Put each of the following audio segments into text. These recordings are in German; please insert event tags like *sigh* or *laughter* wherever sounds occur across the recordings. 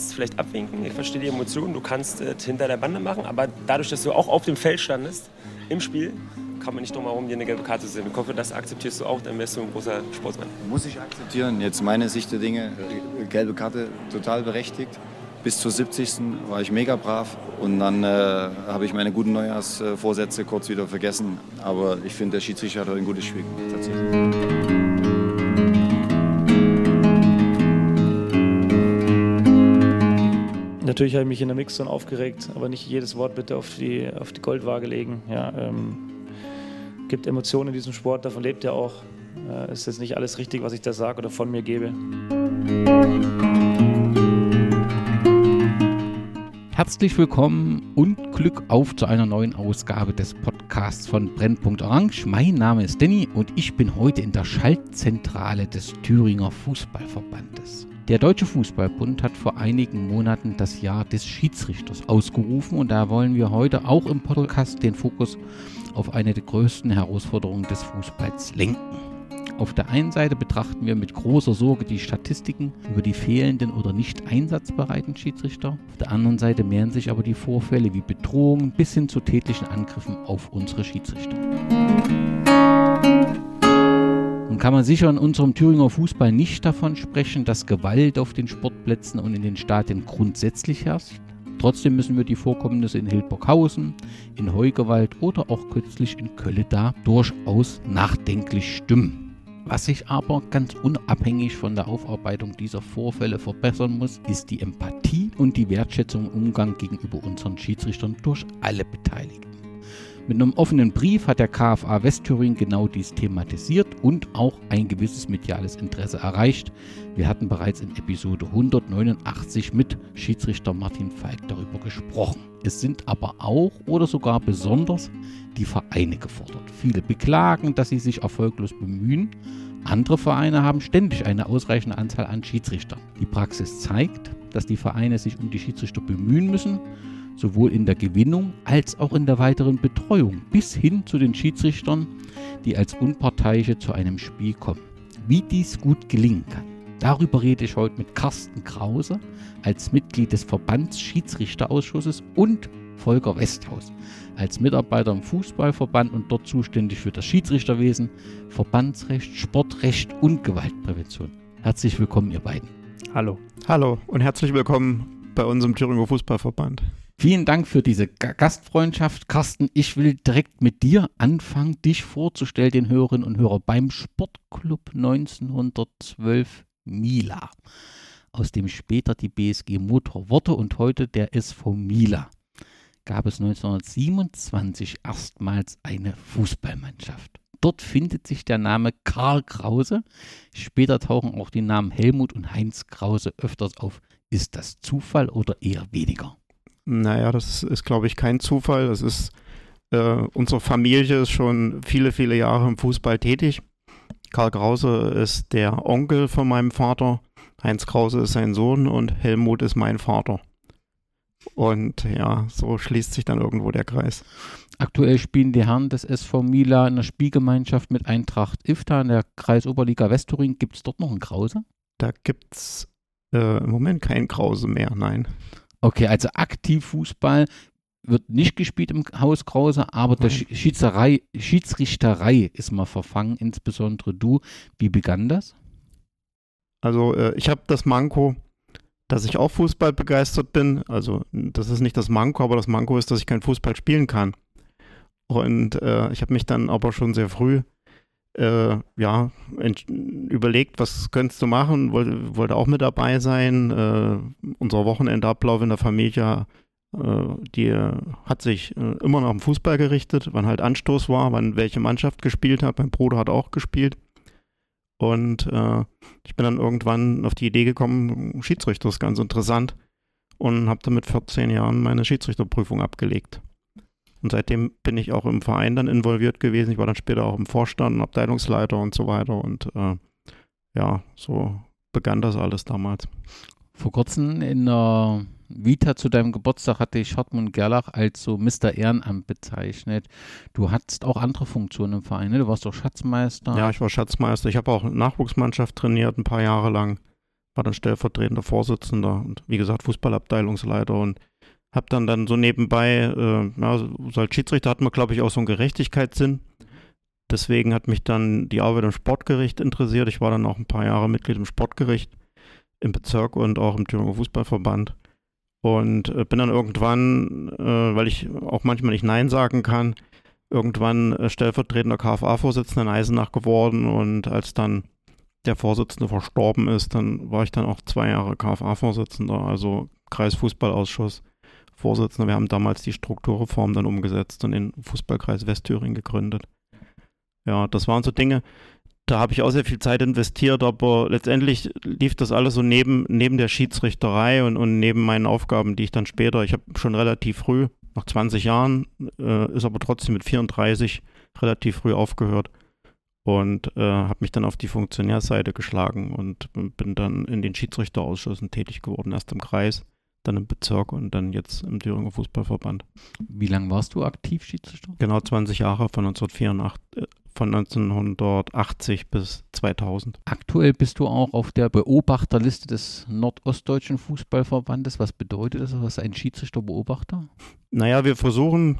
kannst vielleicht abwinken, ich verstehe die Emotionen, du kannst äh, hinter der Bande machen, aber dadurch, dass du auch auf dem Feld standest, im Spiel, kann man nicht drum herum, dir eine gelbe Karte zu sehen. Ich hoffe, das akzeptierst du auch, dann wärst du ein großer Sportsmann. Muss ich akzeptieren. Jetzt meine Sicht der Dinge, äh, gelbe Karte total berechtigt. Bis zur 70. war ich mega brav und dann äh, habe ich meine guten Neujahrsvorsätze kurz wieder vergessen. Aber ich finde, der Schiedsrichter hat heute ein gutes Spiel tatsächlich. Natürlich habe ich mich in der Mixzone aufgeregt, aber nicht jedes Wort bitte auf die, auf die Goldwaage legen. Ja, ähm, gibt Emotionen in diesem Sport, davon lebt er auch. Äh, ist jetzt nicht alles richtig, was ich da sage oder von mir gebe. Herzlich willkommen und Glück auf zu einer neuen Ausgabe des Podcasts von Brennpunkt Orange. Mein Name ist Danny und ich bin heute in der Schaltzentrale des Thüringer Fußballverbandes. Der Deutsche Fußballbund hat vor einigen Monaten das Jahr des Schiedsrichters ausgerufen und da wollen wir heute auch im Podcast den Fokus auf eine der größten Herausforderungen des Fußballs lenken. Auf der einen Seite betrachten wir mit großer Sorge die Statistiken über die fehlenden oder nicht einsatzbereiten Schiedsrichter. Auf der anderen Seite mehren sich aber die Vorfälle wie Bedrohungen bis hin zu tätlichen Angriffen auf unsere Schiedsrichter kann man sicher in unserem Thüringer Fußball nicht davon sprechen, dass Gewalt auf den Sportplätzen und in den Stadien grundsätzlich herrscht. Trotzdem müssen wir die Vorkommnisse in Hildburghausen, in Heugewald oder auch kürzlich in Kölle da durchaus nachdenklich stimmen. Was sich aber ganz unabhängig von der Aufarbeitung dieser Vorfälle verbessern muss, ist die Empathie und die Wertschätzung im Umgang gegenüber unseren Schiedsrichtern durch alle Beteiligten. Mit einem offenen Brief hat der KFA Westthüringen genau dies thematisiert und auch ein gewisses mediales Interesse erreicht. Wir hatten bereits in Episode 189 mit Schiedsrichter Martin Falk darüber gesprochen. Es sind aber auch oder sogar besonders die Vereine gefordert. Viele beklagen, dass sie sich erfolglos bemühen. Andere Vereine haben ständig eine ausreichende Anzahl an Schiedsrichtern. Die Praxis zeigt, dass die Vereine sich um die Schiedsrichter bemühen müssen sowohl in der Gewinnung als auch in der weiteren Betreuung bis hin zu den Schiedsrichtern, die als Unparteiische zu einem Spiel kommen. Wie dies gut gelingen kann, darüber rede ich heute mit Carsten Krause als Mitglied des Verbands Schiedsrichterausschusses und Volker Westhaus als Mitarbeiter im Fußballverband und dort zuständig für das Schiedsrichterwesen, Verbandsrecht, Sportrecht und Gewaltprävention. Herzlich willkommen, ihr beiden. Hallo. Hallo und herzlich willkommen bei unserem Thüringer Fußballverband. Vielen Dank für diese Gastfreundschaft. Carsten, ich will direkt mit dir anfangen, dich vorzustellen, den Hörerinnen und Hörern beim Sportclub 1912 Mila, aus dem später die BSG Motor wurde und heute der SV Mila. Gab es 1927 erstmals eine Fußballmannschaft. Dort findet sich der Name Karl Krause. Später tauchen auch die Namen Helmut und Heinz Krause öfters auf. Ist das Zufall oder eher weniger? Naja, das ist, glaube ich, kein Zufall. Das ist, äh, unsere Familie ist schon viele, viele Jahre im Fußball tätig. Karl Krause ist der Onkel von meinem Vater, Heinz Krause ist sein Sohn und Helmut ist mein Vater. Und ja, so schließt sich dann irgendwo der Kreis. Aktuell spielen die Herren des SV Mila in der Spielgemeinschaft mit Eintracht Ifta in der Kreisoberliga Westturin. Gibt es dort noch einen Krause? Da gibt es äh, im Moment keinen Krause mehr, nein. Okay, also aktiv Fußball wird nicht gespielt im Haus Krause, aber der Schiedsrichterei, Schiedsrichterei ist mal verfangen, insbesondere du. Wie begann das? Also äh, ich habe das Manko, dass ich auch Fußball begeistert bin. Also das ist nicht das Manko, aber das Manko ist, dass ich kein Fußball spielen kann. Und äh, ich habe mich dann aber schon sehr früh äh, ja, überlegt, was könntest du machen, wollte, wollte auch mit dabei sein. Äh, unser Wochenendablauf in der Familie, äh, die hat sich äh, immer nach dem Fußball gerichtet, wann halt Anstoß war, wann welche Mannschaft gespielt hat. Mein Bruder hat auch gespielt. Und äh, ich bin dann irgendwann auf die Idee gekommen, Schiedsrichter ist ganz interessant und habe dann mit 14 Jahren meine Schiedsrichterprüfung abgelegt. Und seitdem bin ich auch im Verein dann involviert gewesen. Ich war dann später auch im Vorstand, Abteilungsleiter und so weiter. Und äh, ja, so begann das alles damals. Vor kurzem in der Vita zu deinem Geburtstag hatte ich Hartmut Gerlach als so Mr. Ehrenamt bezeichnet. Du hattest auch andere Funktionen im Verein, ne? Du warst doch Schatzmeister. Ja, ich war Schatzmeister. Ich habe auch Nachwuchsmannschaft trainiert, ein paar Jahre lang war dann stellvertretender Vorsitzender und wie gesagt Fußballabteilungsleiter und habe dann dann so nebenbei, äh, ja, so als Schiedsrichter hat man glaube ich auch so einen Gerechtigkeitssinn. Deswegen hat mich dann die Arbeit im Sportgericht interessiert. Ich war dann auch ein paar Jahre Mitglied im Sportgericht im Bezirk und auch im Thüringer Fußballverband. Und äh, bin dann irgendwann, äh, weil ich auch manchmal nicht Nein sagen kann, irgendwann äh, stellvertretender KFA-Vorsitzender in Eisenach geworden. Und als dann der Vorsitzende verstorben ist, dann war ich dann auch zwei Jahre KFA-Vorsitzender, also Kreisfußballausschuss. Vorsitzender. Wir haben damals die Strukturreform dann umgesetzt und den Fußballkreis Westthüringen gegründet. Ja, das waren so Dinge, da habe ich auch sehr viel Zeit investiert, aber letztendlich lief das alles so neben, neben der Schiedsrichterei und, und neben meinen Aufgaben, die ich dann später, ich habe schon relativ früh, nach 20 Jahren, äh, ist aber trotzdem mit 34 relativ früh aufgehört und äh, habe mich dann auf die Funktionärseite geschlagen und bin dann in den Schiedsrichterausschüssen tätig geworden, erst im Kreis, dann im Bezirk und dann jetzt im Thüringer Fußballverband. Wie lange warst du aktiv Schiedsrichter? Genau 20 Jahre von 1984, von 1980 bis 2000. Aktuell bist du auch auf der Beobachterliste des Nordostdeutschen Fußballverbandes. Was bedeutet das? Was ist ein Schiedsrichterbeobachter? Naja, wir versuchen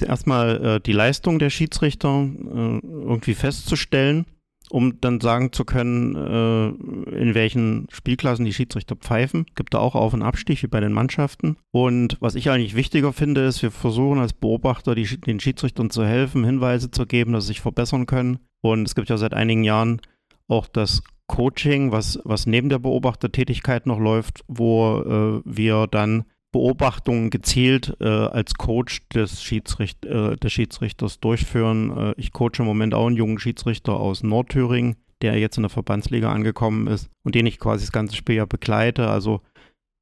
erstmal äh, die Leistung der Schiedsrichter äh, irgendwie festzustellen, um dann sagen zu können, äh, in welchen Spielklassen die Schiedsrichter pfeifen. Gibt da auch Auf- und Abstich wie bei den Mannschaften. Und was ich eigentlich wichtiger finde, ist, wir versuchen als Beobachter die, den Schiedsrichtern zu helfen, Hinweise zu geben, dass sie sich verbessern können. Und es gibt ja seit einigen Jahren auch das Coaching, was, was neben der Beobachtertätigkeit noch läuft, wo äh, wir dann Beobachtungen gezielt äh, als Coach des, Schiedsricht, äh, des Schiedsrichters durchführen. Äh, ich coache im Moment auch einen jungen Schiedsrichter aus Nordthüringen, der jetzt in der Verbandsliga angekommen ist und den ich quasi das ganze Spiel ja begleite, also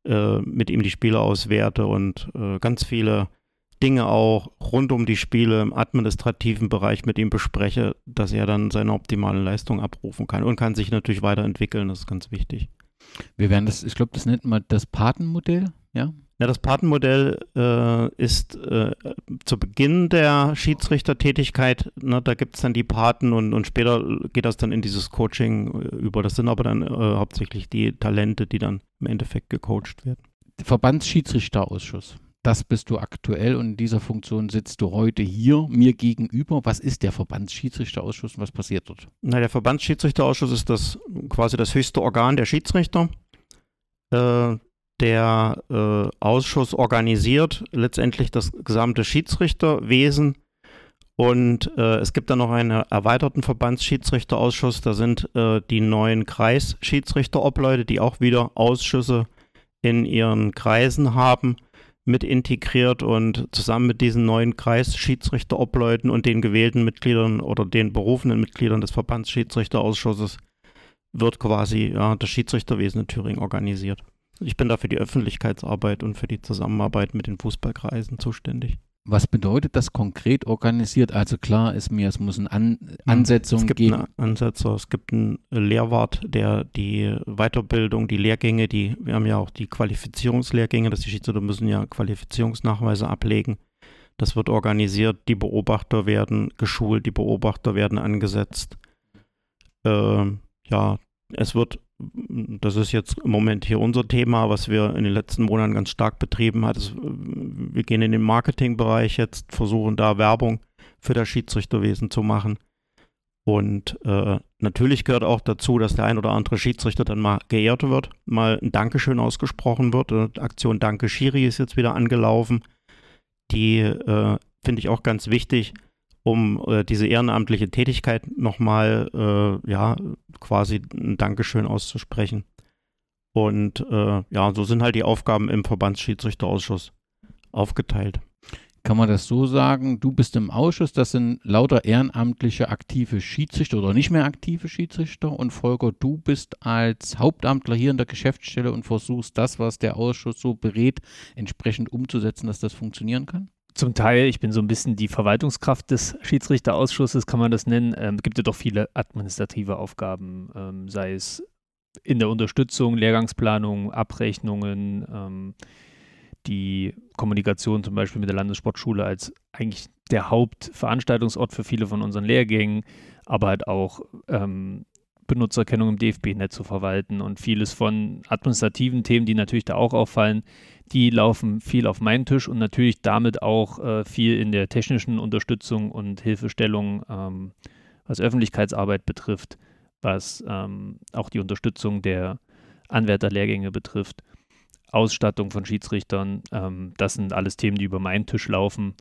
äh, mit ihm die Spiele auswerte und äh, ganz viele Dinge auch rund um die Spiele im administrativen Bereich mit ihm bespreche, dass er dann seine optimale Leistung abrufen kann und kann sich natürlich weiterentwickeln, das ist ganz wichtig. Wir werden das, ich glaube, das nennt man das Patenmodell, ja? Ja, das Patenmodell äh, ist äh, zu Beginn der Schiedsrichtertätigkeit, ne, da gibt es dann die Paten und, und später geht das dann in dieses Coaching äh, über. Das sind aber dann äh, hauptsächlich die Talente, die dann im Endeffekt gecoacht werden. Verbandsschiedsrichterausschuss. Das bist du aktuell und in dieser Funktion sitzt du heute hier mir gegenüber. Was ist der Verbandsschiedsrichterausschuss und was passiert dort? Na, der Verbandsschiedsrichterausschuss ist das quasi das höchste Organ der Schiedsrichter. Äh, der äh, Ausschuss organisiert letztendlich das gesamte Schiedsrichterwesen. Und äh, es gibt dann noch einen erweiterten Verbandsschiedsrichterausschuss. Da sind äh, die neuen Kreisschiedsrichterobleute, die auch wieder Ausschüsse in ihren Kreisen haben, mit integriert. Und zusammen mit diesen neuen Kreisschiedsrichterobleuten und den gewählten Mitgliedern oder den berufenen Mitgliedern des Verbandsschiedsrichterausschusses wird quasi ja, das Schiedsrichterwesen in Thüringen organisiert. Ich bin da für die Öffentlichkeitsarbeit und für die Zusammenarbeit mit den Fußballkreisen zuständig. Was bedeutet das konkret organisiert? Also klar ist mir, es muss eine An Ansetzung es gibt geben. Einen Ansetzer, es gibt einen Lehrwart, der die Weiterbildung, die Lehrgänge, die, wir haben ja auch die Qualifizierungslehrgänge, dass die Schiedsrichter müssen ja Qualifizierungsnachweise ablegen. Das wird organisiert, die Beobachter werden geschult, die Beobachter werden angesetzt. Äh, ja, es wird das ist jetzt im Moment hier unser Thema, was wir in den letzten Monaten ganz stark betrieben haben. Wir gehen in den Marketingbereich jetzt, versuchen da Werbung für das Schiedsrichterwesen zu machen. Und äh, natürlich gehört auch dazu, dass der ein oder andere Schiedsrichter dann mal geehrt wird, mal ein Dankeschön ausgesprochen wird. Die Aktion Danke Schiri ist jetzt wieder angelaufen. Die äh, finde ich auch ganz wichtig um äh, diese ehrenamtliche Tätigkeit nochmal, äh, ja, quasi ein Dankeschön auszusprechen. Und äh, ja, so sind halt die Aufgaben im Verbandsschiedsrichterausschuss aufgeteilt. Kann man das so sagen? Du bist im Ausschuss, das sind lauter ehrenamtliche aktive Schiedsrichter oder nicht mehr aktive Schiedsrichter und Volker, du bist als Hauptamtler hier in der Geschäftsstelle und versuchst das, was der Ausschuss so berät, entsprechend umzusetzen, dass das funktionieren kann? Zum Teil, ich bin so ein bisschen die Verwaltungskraft des Schiedsrichterausschusses, kann man das nennen. Ähm, es gibt ja doch viele administrative Aufgaben, ähm, sei es in der Unterstützung, Lehrgangsplanung, Abrechnungen, ähm, die Kommunikation zum Beispiel mit der Landessportschule als eigentlich der Hauptveranstaltungsort für viele von unseren Lehrgängen, aber halt auch ähm, Benutzerkennung im DFB-Netz zu verwalten und vieles von administrativen Themen, die natürlich da auch auffallen, die laufen viel auf meinen Tisch und natürlich damit auch äh, viel in der technischen Unterstützung und Hilfestellung, ähm, was Öffentlichkeitsarbeit betrifft, was ähm, auch die Unterstützung der Anwärterlehrgänge betrifft, Ausstattung von Schiedsrichtern. Ähm, das sind alles Themen, die über meinen Tisch laufen,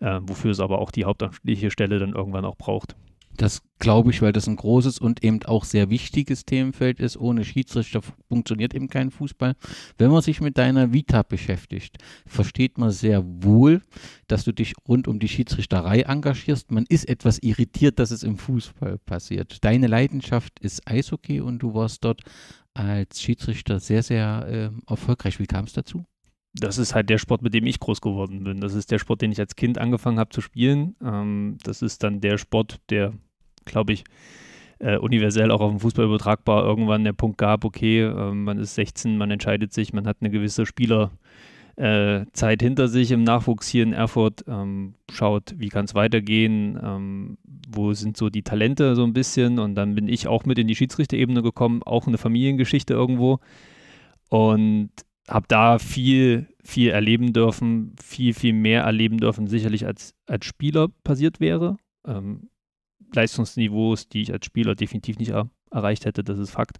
äh, wofür es aber auch die hauptamtliche Stelle dann irgendwann auch braucht. Das glaube ich, weil das ein großes und eben auch sehr wichtiges Themenfeld ist. Ohne Schiedsrichter funktioniert eben kein Fußball. Wenn man sich mit deiner Vita beschäftigt, versteht man sehr wohl, dass du dich rund um die Schiedsrichterei engagierst. Man ist etwas irritiert, dass es im Fußball passiert. Deine Leidenschaft ist Eishockey und du warst dort als Schiedsrichter sehr, sehr äh, erfolgreich. Wie kam es dazu? Das ist halt der Sport, mit dem ich groß geworden bin. Das ist der Sport, den ich als Kind angefangen habe zu spielen. Ähm, das ist dann der Sport, der, glaube ich, äh, universell auch auf den Fußball übertragbar irgendwann der Punkt gab, okay, äh, man ist 16, man entscheidet sich, man hat eine gewisse Spielerzeit äh, hinter sich im Nachwuchs hier in Erfurt, ähm, schaut, wie kann es weitergehen, ähm, wo sind so die Talente so ein bisschen und dann bin ich auch mit in die Schiedsrichterebene gekommen, auch eine Familiengeschichte irgendwo und habe da viel, viel erleben dürfen, viel, viel mehr erleben dürfen, sicherlich als, als Spieler passiert wäre. Ähm, Leistungsniveaus, die ich als Spieler definitiv nicht er erreicht hätte, das ist Fakt.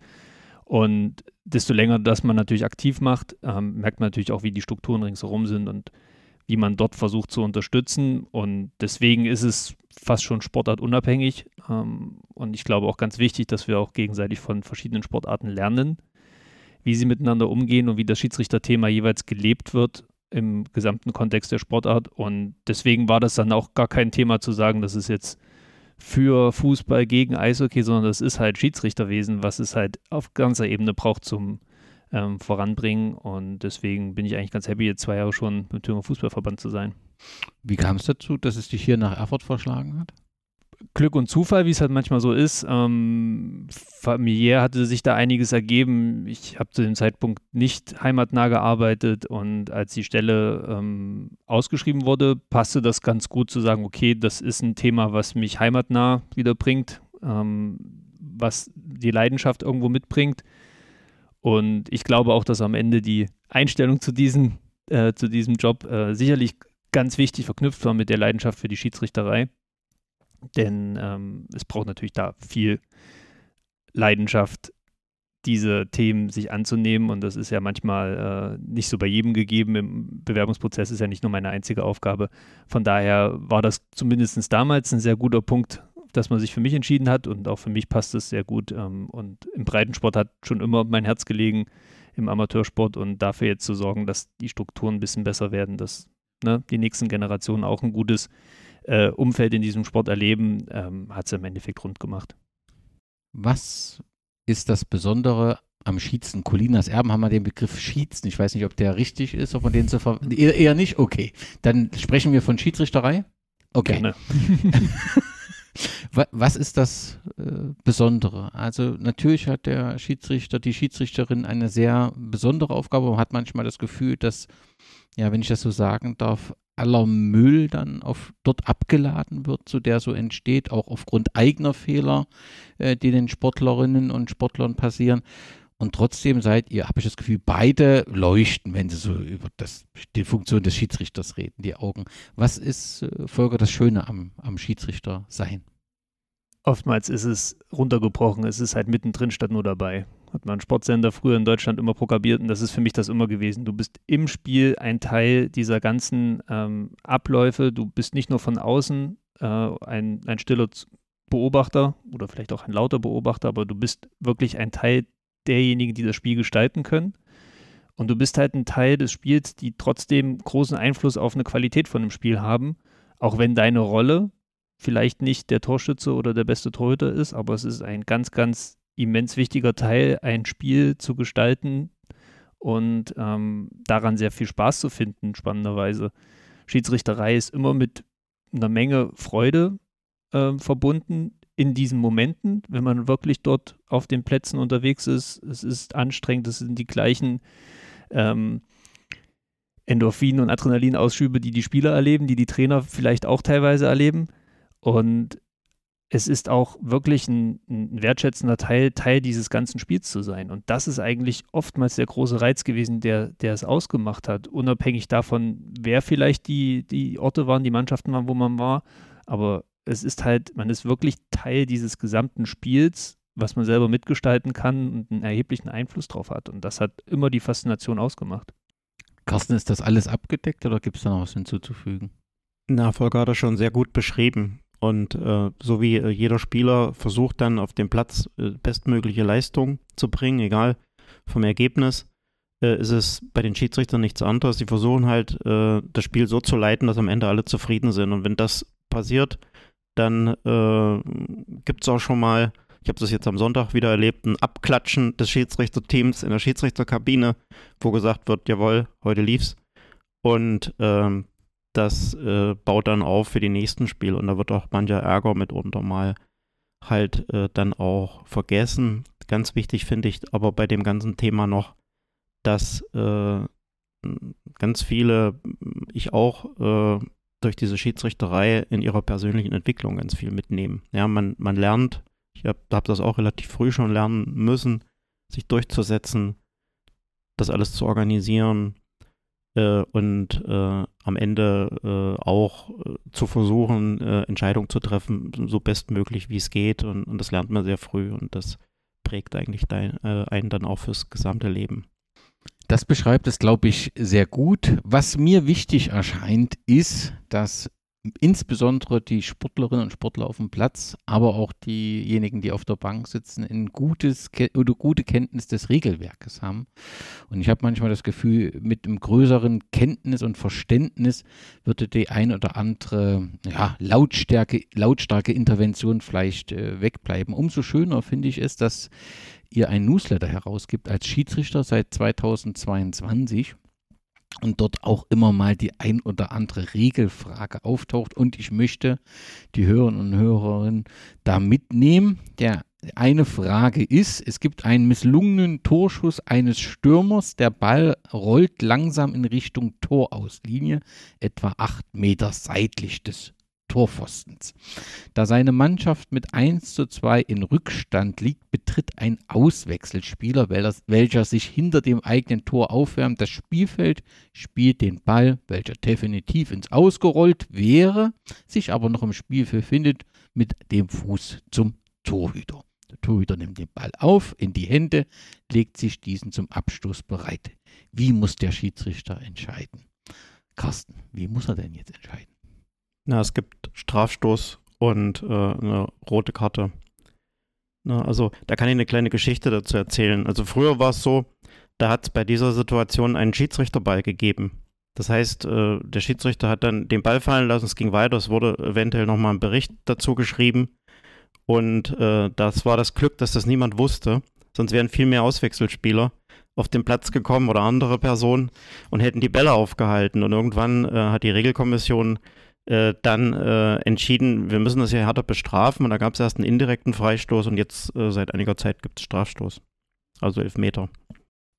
Und desto länger das man natürlich aktiv macht, ähm, merkt man natürlich auch, wie die Strukturen ringsherum sind und wie man dort versucht zu unterstützen. Und deswegen ist es fast schon sportartunabhängig. Ähm, und ich glaube auch ganz wichtig, dass wir auch gegenseitig von verschiedenen Sportarten lernen wie sie miteinander umgehen und wie das Schiedsrichterthema jeweils gelebt wird im gesamten Kontext der Sportart. Und deswegen war das dann auch gar kein Thema zu sagen, das ist jetzt für Fußball gegen Eishockey, sondern das ist halt Schiedsrichterwesen, was es halt auf ganzer Ebene braucht zum ähm, Voranbringen. Und deswegen bin ich eigentlich ganz happy, jetzt zwei Jahre schon mit Thüringer Fußballverband zu sein. Wie kam es dazu, dass es dich hier nach Erfurt verschlagen hat? Glück und Zufall, wie es halt manchmal so ist. Ähm, familiär hatte sich da einiges ergeben. Ich habe zu dem Zeitpunkt nicht heimatnah gearbeitet und als die Stelle ähm, ausgeschrieben wurde, passte das ganz gut zu sagen, okay, das ist ein Thema, was mich heimatnah wieder bringt, ähm, was die Leidenschaft irgendwo mitbringt. Und ich glaube auch, dass am Ende die Einstellung zu, diesen, äh, zu diesem Job äh, sicherlich ganz wichtig verknüpft war mit der Leidenschaft für die Schiedsrichterei. Denn ähm, es braucht natürlich da viel Leidenschaft, diese Themen sich anzunehmen. Und das ist ja manchmal äh, nicht so bei jedem gegeben. Im Bewerbungsprozess ist ja nicht nur meine einzige Aufgabe. Von daher war das zumindest damals ein sehr guter Punkt, dass man sich für mich entschieden hat. Und auch für mich passt es sehr gut. Ähm, und im Breitensport hat schon immer mein Herz gelegen, im Amateursport. Und dafür jetzt zu sorgen, dass die Strukturen ein bisschen besser werden, dass ne, die nächsten Generationen auch ein gutes äh, Umfeld in diesem Sport erleben, ähm, hat es im Endeffekt rund gemacht. Was ist das Besondere am Schießen? Colinas Erben haben wir den Begriff Schießen. Ich weiß nicht, ob der richtig ist, ob man den so ver *laughs* eher, eher nicht? Okay. Dann sprechen wir von Schiedsrichterei. Okay. Gerne. *laughs* Was ist das äh, Besondere? Also natürlich hat der Schiedsrichter, die Schiedsrichterin eine sehr besondere Aufgabe. Man hat manchmal das Gefühl, dass, ja, wenn ich das so sagen darf, aller Müll dann auf, dort abgeladen wird, so der so entsteht, auch aufgrund eigener Fehler, äh, die den Sportlerinnen und Sportlern passieren. Und trotzdem seid ihr, habe ich das Gefühl, beide leuchten, wenn sie so über das, die Funktion des Schiedsrichters reden, die Augen. Was ist, äh, Volker, das Schöne am, am Schiedsrichter sein? Oftmals ist es runtergebrochen, es ist halt mittendrin statt nur dabei hat man Sportsender früher in Deutschland immer propagiert und das ist für mich das immer gewesen. Du bist im Spiel ein Teil dieser ganzen ähm, Abläufe. Du bist nicht nur von außen äh, ein, ein stiller Beobachter oder vielleicht auch ein lauter Beobachter, aber du bist wirklich ein Teil derjenigen, die das Spiel gestalten können. Und du bist halt ein Teil des Spiels, die trotzdem großen Einfluss auf eine Qualität von dem Spiel haben, auch wenn deine Rolle vielleicht nicht der Torschütze oder der beste Torhüter ist, aber es ist ein ganz, ganz immens wichtiger Teil, ein Spiel zu gestalten und ähm, daran sehr viel Spaß zu finden, spannenderweise. Schiedsrichterei ist immer mit einer Menge Freude äh, verbunden in diesen Momenten, wenn man wirklich dort auf den Plätzen unterwegs ist. Es ist anstrengend, es sind die gleichen ähm, Endorphin- und Adrenalinausschübe, die die Spieler erleben, die die Trainer vielleicht auch teilweise erleben. Und es ist auch wirklich ein, ein, wertschätzender Teil, Teil dieses ganzen Spiels zu sein. Und das ist eigentlich oftmals der große Reiz gewesen, der, der es ausgemacht hat. Unabhängig davon, wer vielleicht die, die Orte waren, die Mannschaften waren, wo man war. Aber es ist halt, man ist wirklich Teil dieses gesamten Spiels, was man selber mitgestalten kann und einen erheblichen Einfluss drauf hat. Und das hat immer die Faszination ausgemacht. Carsten, ist das alles abgedeckt oder gibt es da noch was hinzuzufügen? Na, Volker hat das schon sehr gut beschrieben. Und äh, so wie äh, jeder Spieler versucht dann auf dem Platz äh, bestmögliche Leistung zu bringen, egal vom Ergebnis, äh, ist es bei den Schiedsrichtern nichts anderes. Sie versuchen halt, äh, das Spiel so zu leiten, dass am Ende alle zufrieden sind. Und wenn das passiert, dann äh, gibt es auch schon mal, ich habe das jetzt am Sonntag wieder erlebt, ein Abklatschen des Schiedsrichterteams in der Schiedsrichterkabine, wo gesagt wird, jawohl, heute lief's. Und ähm, das äh, baut dann auf für die nächsten Spiele und da wird auch mancher Ärger mitunter mal halt äh, dann auch vergessen. Ganz wichtig finde ich aber bei dem ganzen Thema noch, dass äh, ganz viele, ich auch, äh, durch diese Schiedsrichterei in ihrer persönlichen Entwicklung ganz viel mitnehmen. Ja, man, man lernt, ich habe hab das auch relativ früh schon lernen müssen, sich durchzusetzen, das alles zu organisieren, äh, und äh, am Ende äh, auch äh, zu versuchen, äh, Entscheidungen zu treffen, so bestmöglich wie es geht. Und, und, das lernt man sehr früh und das prägt eigentlich dein, äh, einen dann auch fürs gesamte Leben. Das beschreibt es, glaube ich, sehr gut. Was mir wichtig erscheint, ist, dass insbesondere die Sportlerinnen und Sportler auf dem Platz, aber auch diejenigen, die auf der Bank sitzen, ein gutes oder gute Kenntnis des Regelwerkes haben. Und ich habe manchmal das Gefühl, mit einem größeren Kenntnis und Verständnis würde die ein oder andere ja, Lautstärke, lautstarke Intervention vielleicht äh, wegbleiben. Umso schöner finde ich es, dass ihr ein Newsletter herausgibt als Schiedsrichter seit 2022 und dort auch immer mal die ein oder andere Regelfrage auftaucht. Und ich möchte die Hörerinnen und Hörerinnen da mitnehmen. Der eine Frage ist, es gibt einen misslungenen Torschuss eines Stürmers. Der Ball rollt langsam in Richtung Torauslinie, etwa acht Meter seitlich des Torpfostens. Da seine Mannschaft mit 1 zu 2 in Rückstand liegt, betritt ein Auswechselspieler, welcher sich hinter dem eigenen Tor aufwärmt, das Spielfeld, spielt den Ball, welcher definitiv ins Ausgerollt wäre, sich aber noch im Spielfeld findet, mit dem Fuß zum Torhüter. Der Torhüter nimmt den Ball auf, in die Hände, legt sich diesen zum Abstoß bereit. Wie muss der Schiedsrichter entscheiden? Carsten, wie muss er denn jetzt entscheiden? Na, es gibt Strafstoß und äh, eine rote Karte. Na, also da kann ich eine kleine Geschichte dazu erzählen. Also früher war es so, da hat es bei dieser Situation einen Schiedsrichterball gegeben. Das heißt, äh, der Schiedsrichter hat dann den Ball fallen lassen, es ging weiter, es wurde eventuell nochmal ein Bericht dazu geschrieben. Und äh, das war das Glück, dass das niemand wusste. Sonst wären viel mehr Auswechselspieler auf den Platz gekommen oder andere Personen und hätten die Bälle aufgehalten. Und irgendwann äh, hat die Regelkommission äh, dann äh, entschieden, wir müssen das hier härter bestrafen. Und da gab es erst einen indirekten Freistoß und jetzt äh, seit einiger Zeit gibt es Strafstoß. Also elf Meter.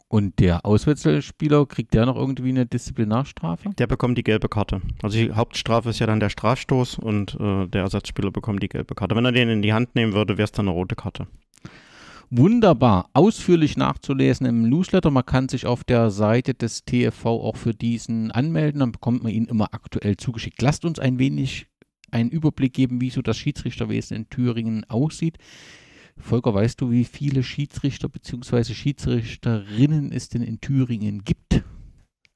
Und der Auswechselspieler, kriegt der noch irgendwie eine Disziplinarstrafe? Der bekommt die gelbe Karte. Also die Hauptstrafe ist ja dann der Strafstoß und äh, der Ersatzspieler bekommt die gelbe Karte. Wenn er den in die Hand nehmen würde, wäre es dann eine rote Karte wunderbar ausführlich nachzulesen im Newsletter. Man kann sich auf der Seite des TFV auch für diesen anmelden, dann bekommt man ihn immer aktuell zugeschickt. Lasst uns ein wenig einen Überblick geben, wie so das Schiedsrichterwesen in Thüringen aussieht. Volker, weißt du, wie viele Schiedsrichter bzw. Schiedsrichterinnen es denn in Thüringen gibt?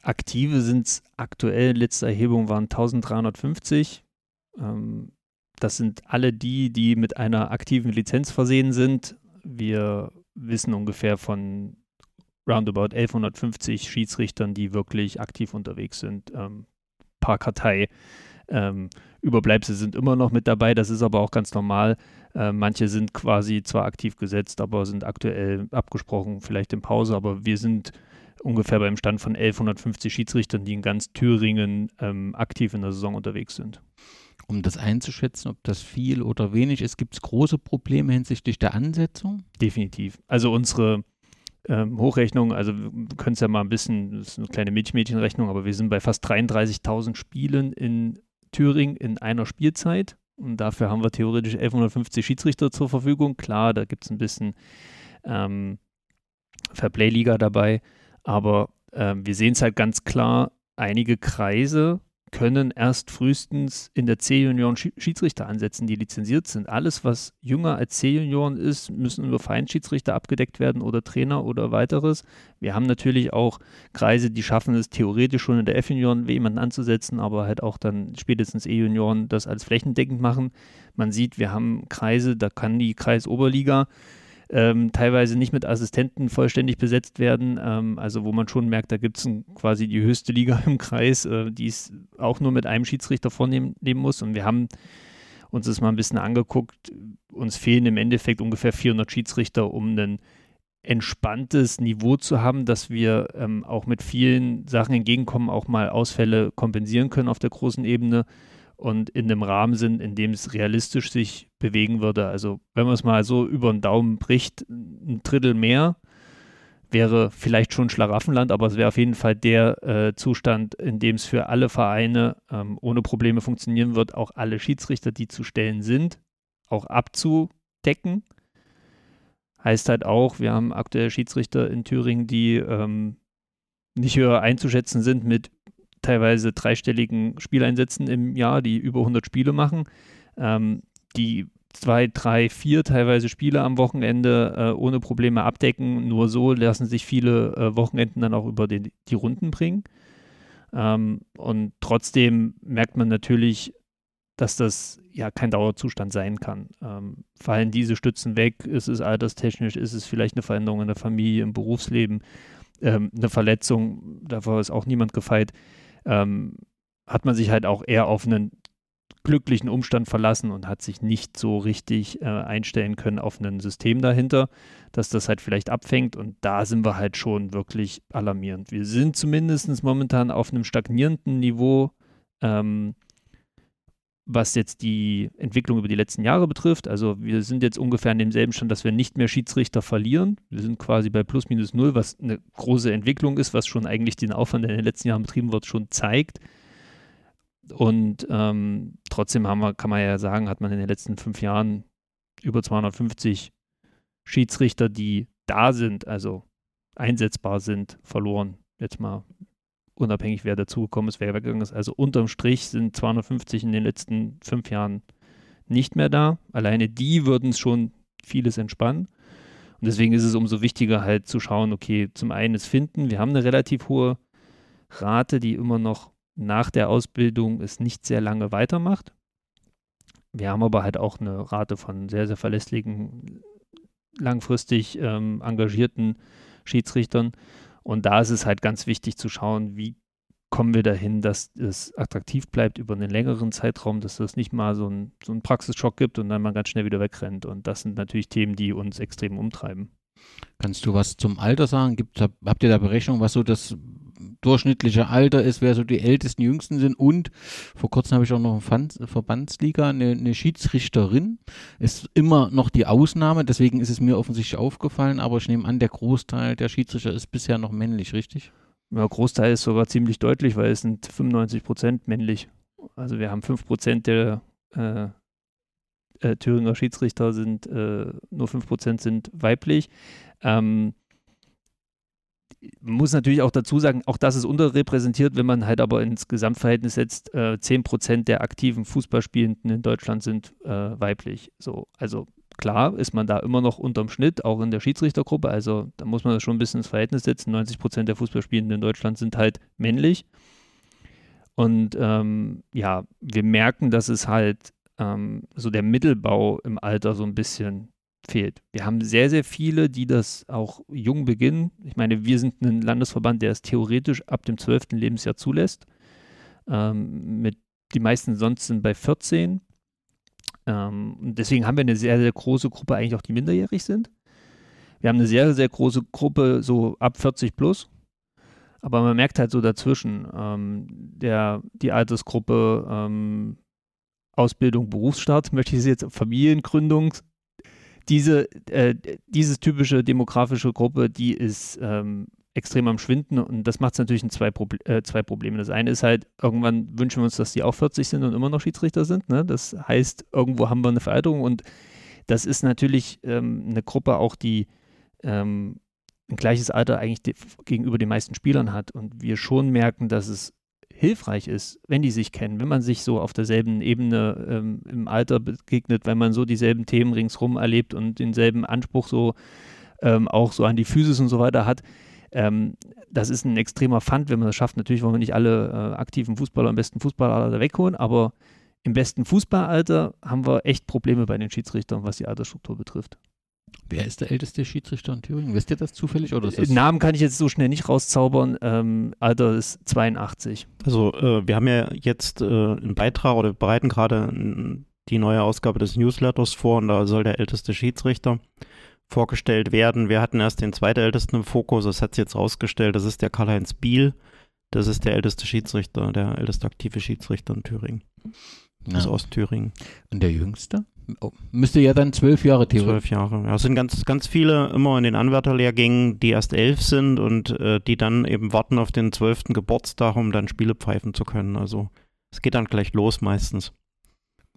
Aktive sind es aktuell, letzte Erhebung waren 1350. Ähm, das sind alle die, die mit einer aktiven Lizenz versehen sind wir wissen ungefähr von roundabout 1150 Schiedsrichtern, die wirklich aktiv unterwegs sind. Ähm, paar Kartei. Ähm, Überbleibsel sind immer noch mit dabei, das ist aber auch ganz normal. Äh, manche sind quasi zwar aktiv gesetzt, aber sind aktuell abgesprochen, vielleicht in Pause, aber wir sind ungefähr beim Stand von 1150 Schiedsrichtern, die in ganz Thüringen ähm, aktiv in der Saison unterwegs sind um das einzuschätzen, ob das viel oder wenig ist? Gibt es große Probleme hinsichtlich der Ansetzung? Definitiv. Also unsere ähm, Hochrechnung, also wir können es ja mal ein bisschen, das ist eine kleine Milchmädchenrechnung, aber wir sind bei fast 33.000 Spielen in Thüringen in einer Spielzeit. Und dafür haben wir theoretisch 1150 Schiedsrichter zur Verfügung. Klar, da gibt es ein bisschen ähm, Fairplay-Liga dabei, aber äh, wir sehen es halt ganz klar, einige Kreise können erst frühestens in der C-Junioren Schiedsrichter ansetzen, die lizenziert sind. Alles, was jünger als C-Junioren ist, müssen über Feinschiedsrichter abgedeckt werden oder Trainer oder weiteres. Wir haben natürlich auch Kreise, die schaffen es theoretisch schon in der F-Junioren jemanden anzusetzen, aber halt auch dann spätestens E-Junioren das als flächendeckend machen. Man sieht, wir haben Kreise, da kann die Kreisoberliga ähm, teilweise nicht mit Assistenten vollständig besetzt werden. Ähm, also wo man schon merkt, da gibt es quasi die höchste Liga *laughs* im Kreis, äh, die es auch nur mit einem Schiedsrichter vornehmen muss. Und wir haben uns das mal ein bisschen angeguckt. Uns fehlen im Endeffekt ungefähr 400 Schiedsrichter, um ein entspanntes Niveau zu haben, dass wir ähm, auch mit vielen Sachen entgegenkommen, auch mal Ausfälle kompensieren können auf der großen Ebene und in einem Rahmen sind, in dem es realistisch sich bewegen würde. Also wenn man es mal so über den Daumen bricht, ein Drittel mehr wäre vielleicht schon Schlaraffenland, aber es wäre auf jeden Fall der äh, Zustand, in dem es für alle Vereine ähm, ohne Probleme funktionieren wird, auch alle Schiedsrichter, die zu stellen sind, auch abzudecken. Heißt halt auch, wir haben aktuell Schiedsrichter in Thüringen, die ähm, nicht höher einzuschätzen sind mit teilweise dreistelligen Spieleinsätzen im Jahr, die über 100 Spiele machen, ähm, die zwei, drei, vier teilweise Spiele am Wochenende äh, ohne Probleme abdecken. Nur so lassen sich viele äh, Wochenenden dann auch über den, die Runden bringen. Ähm, und trotzdem merkt man natürlich, dass das ja kein Dauerzustand sein kann. Ähm, fallen diese Stützen weg? Ist es alterstechnisch? Ist es vielleicht eine Veränderung in der Familie, im Berufsleben? Ähm, eine Verletzung? Davor ist auch niemand gefeit ähm, hat man sich halt auch eher auf einen glücklichen Umstand verlassen und hat sich nicht so richtig äh, einstellen können auf ein System dahinter, dass das halt vielleicht abfängt. Und da sind wir halt schon wirklich alarmierend. Wir sind zumindest momentan auf einem stagnierenden Niveau, ähm, was jetzt die Entwicklung über die letzten Jahre betrifft. Also wir sind jetzt ungefähr an demselben Stand, dass wir nicht mehr Schiedsrichter verlieren. Wir sind quasi bei plus minus null, was eine große Entwicklung ist, was schon eigentlich den Aufwand, der in den letzten Jahren betrieben wird, schon zeigt. Und ähm, trotzdem wir, kann man ja sagen, hat man in den letzten fünf Jahren über 250 Schiedsrichter, die da sind, also einsetzbar sind, verloren. Jetzt mal unabhängig wer dazugekommen ist, wer weggegangen ist. Also unterm Strich sind 250 in den letzten fünf Jahren nicht mehr da. Alleine die würden es schon vieles entspannen. Und deswegen ist es umso wichtiger halt zu schauen, okay, zum einen es finden. Wir haben eine relativ hohe Rate, die immer noch nach der Ausbildung es nicht sehr lange weitermacht. Wir haben aber halt auch eine Rate von sehr, sehr verlässlichen, langfristig ähm, engagierten Schiedsrichtern. Und da ist es halt ganz wichtig zu schauen, wie kommen wir dahin, dass es attraktiv bleibt über einen längeren Zeitraum, dass es nicht mal so einen so Praxisschock gibt und dann man ganz schnell wieder wegrennt. Und das sind natürlich Themen, die uns extrem umtreiben. Kannst du was zum Alter sagen? Gibt, habt ihr da Berechnung, was so das durchschnittliche Alter ist, wer so die ältesten, jüngsten sind? Und vor kurzem habe ich auch noch eine Verbandsliga, eine, eine Schiedsrichterin. Ist immer noch die Ausnahme, deswegen ist es mir offensichtlich aufgefallen, aber ich nehme an, der Großteil der Schiedsrichter ist bisher noch männlich, richtig? Ja, Großteil ist sogar ziemlich deutlich, weil es sind 95 Prozent männlich. Also wir haben 5 Prozent der äh, äh, Thüringer Schiedsrichter sind, äh, nur 5% sind weiblich. Ähm, muss natürlich auch dazu sagen, auch das ist unterrepräsentiert, wenn man halt aber ins Gesamtverhältnis setzt, äh, 10% der aktiven Fußballspielenden in Deutschland sind äh, weiblich. So, also klar ist man da immer noch unterm Schnitt, auch in der Schiedsrichtergruppe. Also da muss man das schon ein bisschen ins Verhältnis setzen. 90% der Fußballspielenden in Deutschland sind halt männlich. Und ähm, ja, wir merken, dass es halt ähm, so der Mittelbau im Alter so ein bisschen fehlt. Wir haben sehr, sehr viele, die das auch jung beginnen. Ich meine, wir sind ein Landesverband, der es theoretisch ab dem 12. Lebensjahr zulässt. Ähm, mit, die meisten sonst sind bei 14. Ähm, deswegen haben wir eine sehr, sehr große Gruppe, eigentlich auch die minderjährig sind. Wir haben eine sehr, sehr große Gruppe, so ab 40 plus. Aber man merkt halt so dazwischen, ähm, der, die Altersgruppe ähm, Ausbildung, Berufsstart, möchte ich jetzt Familiengründung. Diese, äh, diese typische demografische Gruppe, die ist ähm, extrem am Schwinden und das macht es natürlich in zwei, Proble äh, zwei Probleme. Das eine ist halt, irgendwann wünschen wir uns, dass die auch 40 sind und immer noch Schiedsrichter sind. Ne? Das heißt, irgendwo haben wir eine Veralterung und das ist natürlich ähm, eine Gruppe auch, die ähm, ein gleiches Alter eigentlich gegenüber den meisten Spielern hat und wir schon merken, dass es hilfreich ist, wenn die sich kennen, wenn man sich so auf derselben Ebene ähm, im Alter begegnet, wenn man so dieselben Themen ringsrum erlebt und denselben Anspruch so ähm, auch so an die Physis und so weiter hat. Ähm, das ist ein extremer Fund, wenn man das schafft. Natürlich wollen wir nicht alle äh, aktiven Fußballer im besten Fußballalter wegholen, aber im besten Fußballalter haben wir echt Probleme bei den Schiedsrichtern, was die Altersstruktur betrifft. Wer ist der älteste Schiedsrichter in Thüringen? Wisst ihr das zufällig? Oder das Namen kann ich jetzt so schnell nicht rauszaubern. Ähm, Alter ist 82. Also äh, wir haben ja jetzt äh, einen Beitrag oder bereiten gerade die neue Ausgabe des Newsletters vor und da soll der älteste Schiedsrichter vorgestellt werden. Wir hatten erst den zweitältesten im Fokus, das hat sich jetzt rausgestellt, das ist der Karl-Heinz Biel. Das ist der älteste Schiedsrichter, der älteste aktive Schiedsrichter in Thüringen. Ja. Aus Ostthüringen. Und der jüngste? Oh, müsste ja dann zwölf Jahre theoretisch. Zwölf Jahre. Ja, es sind ganz, ganz viele immer in den Anwärterlehrgängen, die erst elf sind und äh, die dann eben warten auf den zwölften Geburtstag, um dann Spiele pfeifen zu können. Also es geht dann gleich los meistens.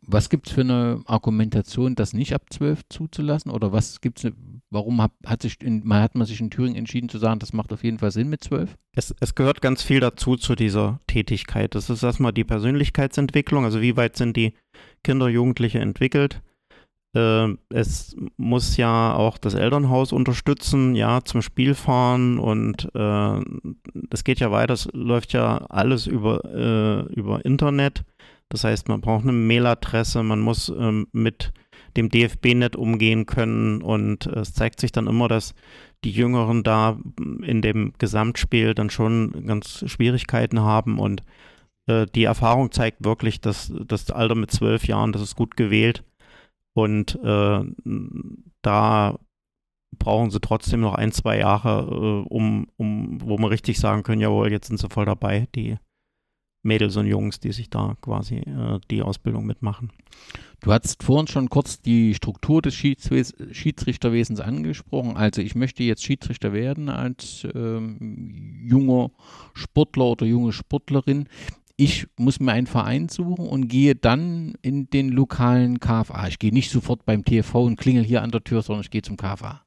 Was gibt es für eine Argumentation, das nicht ab zwölf zuzulassen? Oder was gibt's, warum hat, hat, sich in, hat man sich in Thüringen entschieden zu sagen, das macht auf jeden Fall Sinn mit zwölf? Es, es gehört ganz viel dazu zu dieser Tätigkeit. Das ist erstmal die Persönlichkeitsentwicklung, also wie weit sind die Kinder, Jugendliche entwickelt. Äh, es muss ja auch das Elternhaus unterstützen, ja, zum Spiel fahren und äh, es geht ja weiter, es läuft ja alles über, äh, über Internet. Das heißt, man braucht eine Mailadresse, man muss ähm, mit dem DFB-Net umgehen können und es zeigt sich dann immer, dass die Jüngeren da in dem Gesamtspiel dann schon ganz Schwierigkeiten haben und äh, die Erfahrung zeigt wirklich, dass das Alter mit zwölf Jahren, das ist gut gewählt und äh, da brauchen sie trotzdem noch ein, zwei Jahre, äh, um, um, wo man richtig sagen können, jawohl, jetzt sind sie voll dabei, die Mädels und Jungs, die sich da quasi äh, die Ausbildung mitmachen. Du hast vorhin schon kurz die Struktur des Schiedswes Schiedsrichterwesens angesprochen. Also ich möchte jetzt Schiedsrichter werden als ähm, junger Sportler oder junge Sportlerin ich muss mir einen Verein suchen und gehe dann in den lokalen KFA. Ich gehe nicht sofort beim TV und klingel hier an der Tür, sondern ich gehe zum KFA.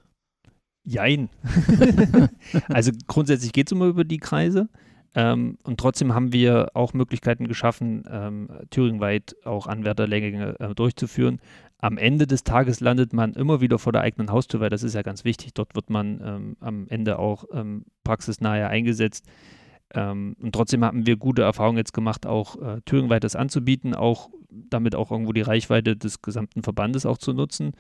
Jein. *laughs* also grundsätzlich geht es immer über die Kreise. Ähm, und trotzdem haben wir auch Möglichkeiten geschaffen, ähm, thüringenweit auch Anwärterlehrgänge äh, durchzuführen. Am Ende des Tages landet man immer wieder vor der eigenen Haustür, weil das ist ja ganz wichtig. Dort wird man ähm, am Ende auch ähm, praxisnahe eingesetzt. Ähm, und trotzdem haben wir gute Erfahrungen jetzt gemacht, auch äh, thüringenweit das anzubieten, auch damit auch irgendwo die Reichweite des gesamten Verbandes auch zu nutzen.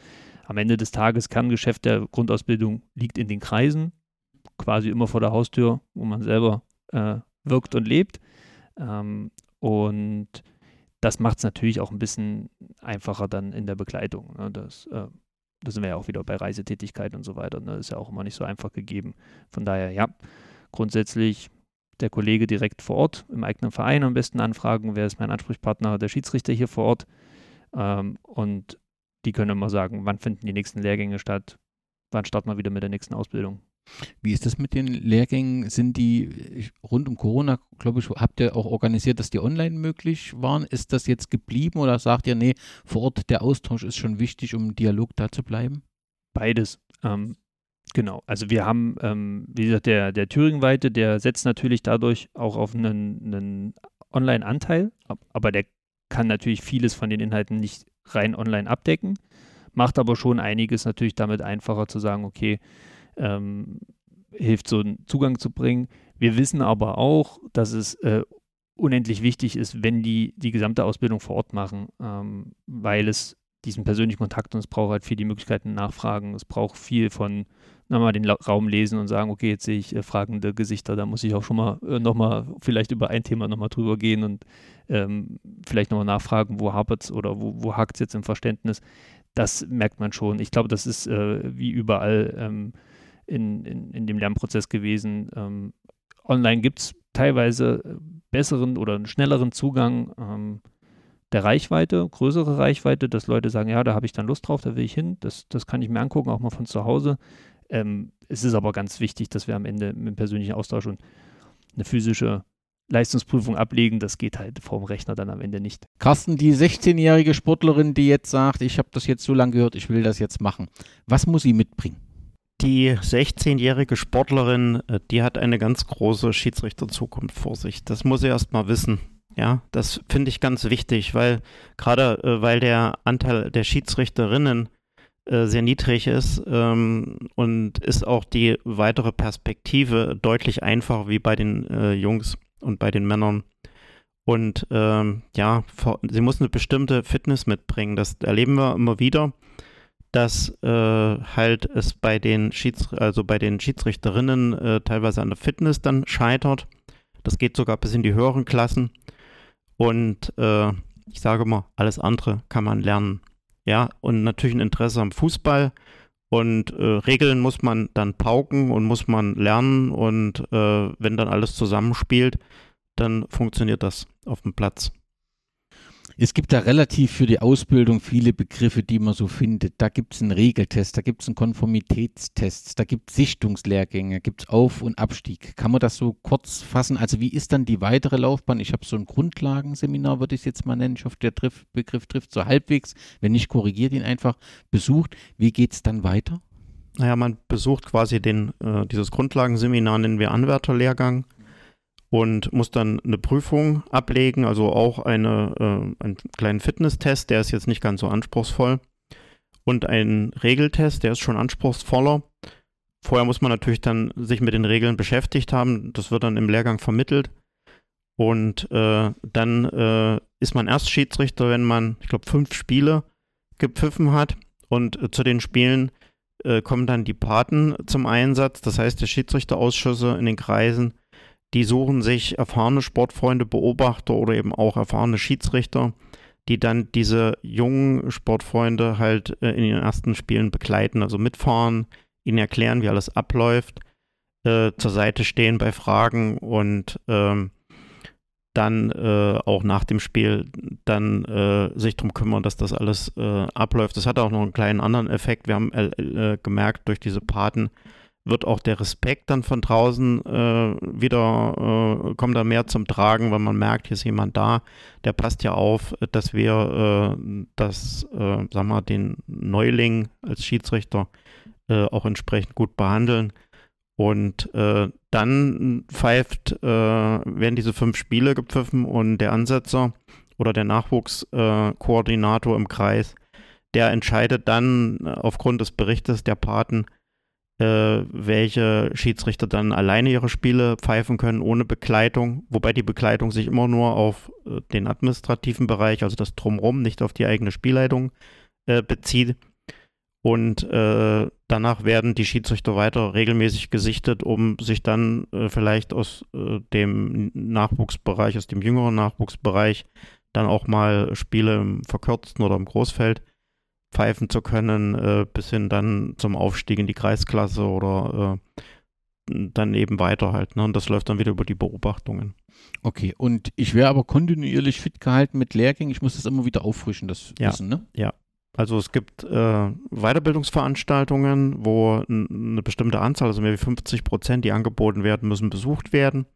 Am Ende des Tages Kerngeschäft der Grundausbildung liegt in den Kreisen, quasi immer vor der Haustür, wo man selber äh, wirkt und lebt. Ähm, und das macht es natürlich auch ein bisschen einfacher dann in der Begleitung. Ne? Das, äh, da sind wir ja auch wieder bei Reisetätigkeit und so weiter. Ne? Das ist ja auch immer nicht so einfach gegeben. Von daher, ja, grundsätzlich der Kollege direkt vor Ort im eigenen Verein am besten anfragen, wer ist mein Ansprechpartner, der Schiedsrichter hier vor Ort. Ähm, und die können immer sagen, wann finden die nächsten Lehrgänge statt, wann starten wir wieder mit der nächsten Ausbildung. Wie ist das mit den Lehrgängen? Sind die rund um Corona, glaube ich, habt ihr auch organisiert, dass die online möglich waren? Ist das jetzt geblieben oder sagt ihr, nee, vor Ort der Austausch ist schon wichtig, um im Dialog da zu bleiben? Beides. Ähm, Genau, also wir haben, ähm, wie gesagt, der, der Thüringenweite, der setzt natürlich dadurch auch auf einen, einen Online-Anteil, aber der kann natürlich vieles von den Inhalten nicht rein online abdecken, macht aber schon einiges natürlich damit einfacher zu sagen, okay, ähm, hilft so einen Zugang zu bringen. Wir wissen aber auch, dass es äh, unendlich wichtig ist, wenn die die gesamte Ausbildung vor Ort machen, ähm, weil es diesen persönlichen Kontakt und es braucht halt viel die Möglichkeiten nachfragen. Es braucht viel von nochmal den Raum lesen und sagen, okay, jetzt sehe ich äh, fragende Gesichter, da muss ich auch schon mal äh, nochmal vielleicht über ein Thema nochmal drüber gehen und ähm, vielleicht nochmal nachfragen, wo hapert es oder wo, wo hakt es jetzt im Verständnis. Das merkt man schon. Ich glaube, das ist äh, wie überall ähm, in, in, in dem Lernprozess gewesen. Ähm, online gibt es teilweise besseren oder einen schnelleren Zugang ähm, der Reichweite, größere Reichweite, dass Leute sagen, ja, da habe ich dann Lust drauf, da will ich hin, das, das kann ich mir angucken, auch mal von zu Hause. Ähm, es ist aber ganz wichtig, dass wir am Ende mit persönlichen Austausch und eine physische Leistungsprüfung ablegen. Das geht halt vorm Rechner dann am Ende nicht. Carsten, die 16-jährige Sportlerin, die jetzt sagt, ich habe das jetzt so lange gehört, ich will das jetzt machen. Was muss sie mitbringen? Die 16-jährige Sportlerin, äh, die hat eine ganz große Schiedsrichterzukunft vor sich. Das muss sie erst mal wissen. Ja, das finde ich ganz wichtig, weil gerade äh, weil der Anteil der Schiedsrichterinnen äh, sehr niedrig ist ähm, und ist auch die weitere Perspektive deutlich einfacher wie bei den äh, Jungs und bei den Männern. Und ähm, ja, sie muss eine bestimmte Fitness mitbringen. Das erleben wir immer wieder, dass äh, halt es bei den Schieds also bei den Schiedsrichterinnen äh, teilweise an der Fitness dann scheitert. Das geht sogar bis in die höheren Klassen. Und äh, ich sage mal, alles andere kann man lernen. Ja, und natürlich ein Interesse am Fußball. Und äh, Regeln muss man dann pauken und muss man lernen. Und äh, wenn dann alles zusammenspielt, dann funktioniert das auf dem Platz. Es gibt da relativ für die Ausbildung viele Begriffe, die man so findet. Da gibt es einen Regeltest, da gibt es einen Konformitätstest, da gibt es Sichtungslehrgänge, gibt es Auf- und Abstieg. Kann man das so kurz fassen? Also wie ist dann die weitere Laufbahn? Ich habe so ein Grundlagenseminar, würde ich es jetzt mal nennen. Ich hoffe, der Triff, Begriff trifft so halbwegs. Wenn nicht, korrigiert ihn einfach. Besucht. Wie geht es dann weiter? Naja, man besucht quasi den, äh, dieses Grundlagenseminar, nennen wir Anwärterlehrgang und muss dann eine Prüfung ablegen, also auch eine, äh, einen kleinen Fitnesstest, der ist jetzt nicht ganz so anspruchsvoll und einen Regeltest, der ist schon anspruchsvoller. Vorher muss man natürlich dann sich mit den Regeln beschäftigt haben, das wird dann im Lehrgang vermittelt und äh, dann äh, ist man erst Schiedsrichter, wenn man, ich glaube, fünf Spiele gepfiffen hat und äh, zu den Spielen äh, kommen dann die Paten zum Einsatz, das heißt, der Schiedsrichterausschüsse in den Kreisen die suchen sich erfahrene Sportfreunde, Beobachter oder eben auch erfahrene Schiedsrichter, die dann diese jungen Sportfreunde halt äh, in den ersten Spielen begleiten, also mitfahren, ihnen erklären, wie alles abläuft, äh, zur Seite stehen bei Fragen und ähm, dann äh, auch nach dem Spiel dann äh, sich darum kümmern, dass das alles äh, abläuft. Das hat auch noch einen kleinen anderen Effekt. Wir haben äh, gemerkt durch diese Paten, wird auch der Respekt dann von draußen äh, wieder, äh, kommt da mehr zum Tragen, weil man merkt, hier ist jemand da, der passt ja auf, dass wir äh, das, äh, sag mal, den Neuling als Schiedsrichter äh, auch entsprechend gut behandeln. Und äh, dann pfeift, äh, werden diese fünf Spiele gepfiffen und der Ansetzer oder der Nachwuchskoordinator im Kreis, der entscheidet dann aufgrund des Berichtes der Paten, welche Schiedsrichter dann alleine ihre Spiele pfeifen können, ohne Begleitung, wobei die Begleitung sich immer nur auf äh, den administrativen Bereich, also das Drumrum, nicht auf die eigene Spielleitung äh, bezieht. Und äh, danach werden die Schiedsrichter weiter regelmäßig gesichtet, um sich dann äh, vielleicht aus äh, dem Nachwuchsbereich, aus dem jüngeren Nachwuchsbereich, dann auch mal Spiele im verkürzten oder im Großfeld pfeifen zu können, äh, bis hin dann zum Aufstieg in die Kreisklasse oder äh, dann eben weiter halt. Ne? Und das läuft dann wieder über die Beobachtungen. Okay, und ich wäre aber kontinuierlich fit gehalten mit Lehrgängen. Ich muss das immer wieder auffrischen, das ja, Wissen, ne? Ja. Also es gibt äh, Weiterbildungsveranstaltungen, wo eine bestimmte Anzahl, also mehr wie 50 Prozent, die angeboten werden, müssen besucht werden.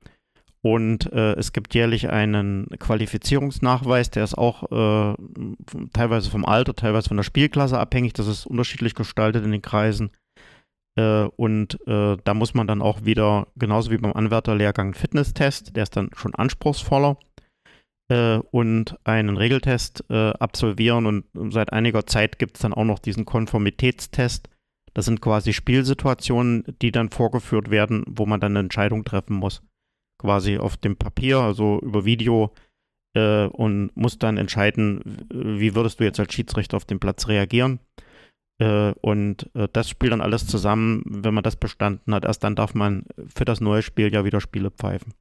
Und äh, es gibt jährlich einen Qualifizierungsnachweis, der ist auch äh, teilweise vom Alter, teilweise von der Spielklasse abhängig. Das ist unterschiedlich gestaltet in den Kreisen. Äh, und äh, da muss man dann auch wieder, genauso wie beim Anwärterlehrgang, einen Fitnesstest, der ist dann schon anspruchsvoller, äh, und einen Regeltest äh, absolvieren. Und seit einiger Zeit gibt es dann auch noch diesen Konformitätstest. Das sind quasi Spielsituationen, die dann vorgeführt werden, wo man dann eine Entscheidung treffen muss quasi auf dem Papier, also über Video äh, und musst dann entscheiden, wie würdest du jetzt als Schiedsrichter auf den Platz reagieren. Äh, und äh, das spielt dann alles zusammen, wenn man das bestanden hat. Erst dann darf man für das neue Spiel ja wieder Spiele pfeifen.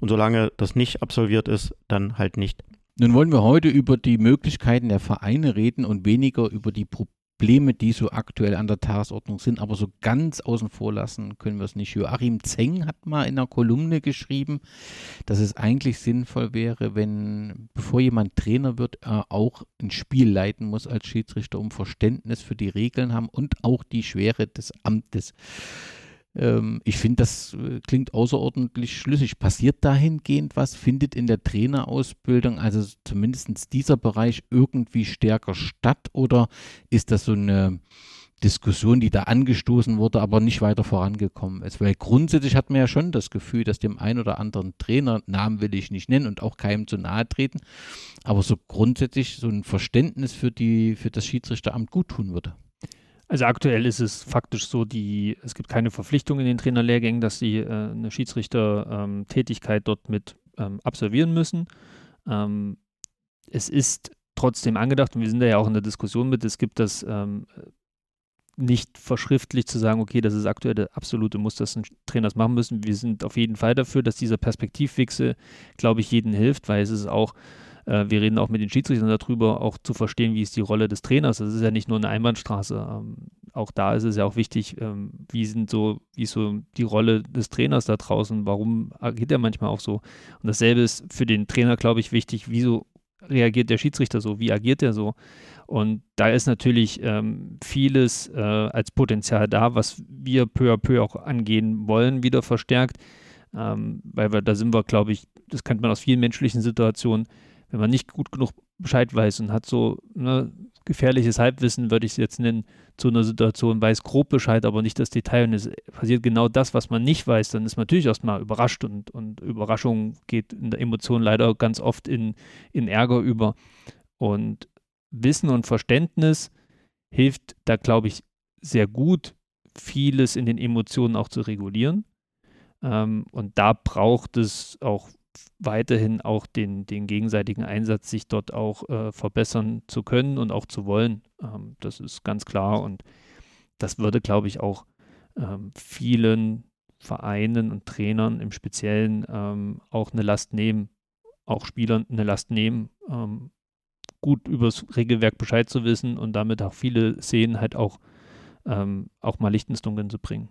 Und solange das nicht absolviert ist, dann halt nicht. Nun wollen wir heute über die Möglichkeiten der Vereine reden und weniger über die Probleme Probleme, die so aktuell an der Tagesordnung sind, aber so ganz außen vor lassen können wir es nicht. Joachim Zeng hat mal in einer Kolumne geschrieben, dass es eigentlich sinnvoll wäre, wenn, bevor jemand Trainer wird, er auch ein Spiel leiten muss als Schiedsrichter, um Verständnis für die Regeln haben und auch die Schwere des Amtes ähm, ich finde, das äh, klingt außerordentlich schlüssig. Passiert dahingehend was? Findet in der Trainerausbildung, also zumindest dieser Bereich, irgendwie stärker statt? Oder ist das so eine Diskussion, die da angestoßen wurde, aber nicht weiter vorangekommen ist? Weil grundsätzlich hat man ja schon das Gefühl, dass dem einen oder anderen Trainer, Namen will ich nicht nennen und auch keinem zu nahe treten, aber so grundsätzlich so ein Verständnis für, die, für das Schiedsrichteramt gut tun würde. Also aktuell ist es faktisch so, die, es gibt keine Verpflichtung in den Trainerlehrgängen, dass sie äh, eine Schiedsrichtertätigkeit ähm, dort mit ähm, absolvieren müssen. Ähm, es ist trotzdem angedacht, und wir sind da ja auch in der Diskussion mit, es gibt das ähm, nicht verschriftlich zu sagen, okay, das ist aktuell der absolute Muss, dass ein Trainer das machen müssen. Wir sind auf jeden Fall dafür, dass dieser Perspektivwechsel, glaube ich, jedem hilft, weil es ist auch äh, wir reden auch mit den Schiedsrichtern darüber, auch zu verstehen, wie ist die Rolle des Trainers. Das ist ja nicht nur eine Einbahnstraße. Ähm, auch da ist es ja auch wichtig, ähm, wie sind so, wie ist so die Rolle des Trainers da draußen, warum agiert er manchmal auch so. Und dasselbe ist für den Trainer, glaube ich, wichtig, wieso reagiert der Schiedsrichter so, wie agiert er so. Und da ist natürlich ähm, vieles äh, als Potenzial da, was wir peu à peu auch angehen wollen, wieder verstärkt. Ähm, weil wir, da sind wir, glaube ich, das kennt man aus vielen menschlichen Situationen, wenn man nicht gut genug Bescheid weiß und hat so ne, gefährliches Halbwissen, würde ich es jetzt nennen, zu einer Situation, weiß grob Bescheid, aber nicht das Detail und es passiert genau das, was man nicht weiß, dann ist man natürlich erstmal überrascht und, und Überraschung geht in der Emotion leider ganz oft in, in Ärger über. Und Wissen und Verständnis hilft da, glaube ich, sehr gut, vieles in den Emotionen auch zu regulieren. Ähm, und da braucht es auch weiterhin auch den, den gegenseitigen Einsatz, sich dort auch äh, verbessern zu können und auch zu wollen. Ähm, das ist ganz klar und das würde, glaube ich, auch ähm, vielen Vereinen und Trainern im Speziellen ähm, auch eine Last nehmen, auch Spielern eine Last nehmen, ähm, gut übers Regelwerk Bescheid zu wissen und damit auch viele Szenen halt auch, ähm, auch mal Licht ins Dunkeln zu bringen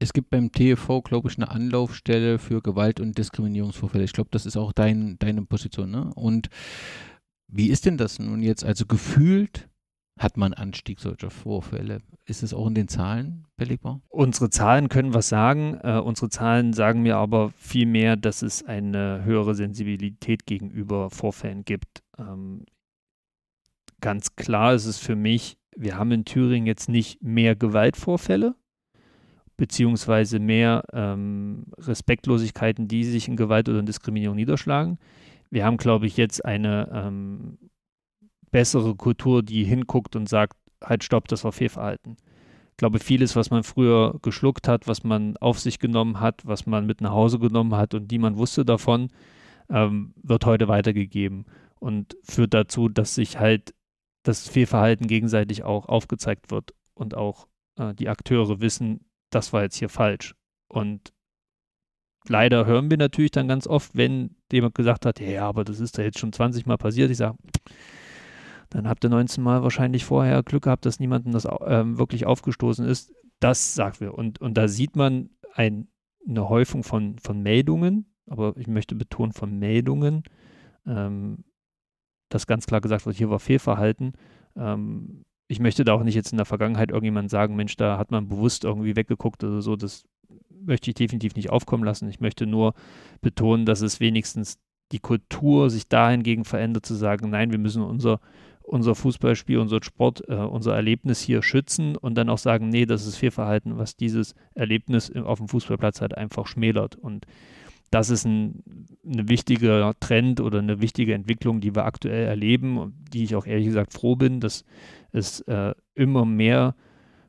es gibt beim TV, glaube ich, eine Anlaufstelle für Gewalt- und Diskriminierungsvorfälle. Ich glaube, das ist auch dein, deine Position. Ne? Und wie ist denn das nun jetzt? Also gefühlt hat man Anstieg solcher Vorfälle. Ist es auch in den Zahlen belegbar? Unsere Zahlen können was sagen. Äh, unsere Zahlen sagen mir aber vielmehr, dass es eine höhere Sensibilität gegenüber Vorfällen gibt. Ähm, ganz klar ist es für mich, wir haben in Thüringen jetzt nicht mehr Gewaltvorfälle, beziehungsweise mehr ähm, Respektlosigkeiten, die sich in Gewalt oder in Diskriminierung niederschlagen. Wir haben, glaube ich, jetzt eine ähm, bessere Kultur, die hinguckt und sagt, halt stopp, das war Fehlverhalten. Ich glaube, vieles, was man früher geschluckt hat, was man auf sich genommen hat, was man mit nach Hause genommen hat und die man wusste davon, ähm, wird heute weitergegeben und führt dazu, dass sich halt das Fehlverhalten gegenseitig auch aufgezeigt wird und auch äh, die Akteure wissen, das war jetzt hier falsch. Und leider hören wir natürlich dann ganz oft, wenn jemand gesagt hat, ja, aber das ist da jetzt schon 20 Mal passiert. Ich sage, dann habt ihr 19 Mal wahrscheinlich vorher Glück gehabt, dass niemandem das ähm, wirklich aufgestoßen ist. Das sagt wir. Und, und da sieht man ein, eine Häufung von, von Meldungen, aber ich möchte betonen von Meldungen, ähm, dass ganz klar gesagt wird, hier war Fehlverhalten. Ähm, ich möchte da auch nicht jetzt in der Vergangenheit irgendjemand sagen, Mensch, da hat man bewusst irgendwie weggeguckt oder so. Das möchte ich definitiv nicht aufkommen lassen. Ich möchte nur betonen, dass es wenigstens die Kultur sich dahingegen verändert, zu sagen, nein, wir müssen unser, unser Fußballspiel, unser Sport, äh, unser Erlebnis hier schützen und dann auch sagen, nee, das ist Fehlverhalten, was dieses Erlebnis auf dem Fußballplatz halt einfach schmälert. Und das ist ein, ein wichtiger Trend oder eine wichtige Entwicklung, die wir aktuell erleben und die ich auch ehrlich gesagt froh bin, dass es äh, immer mehr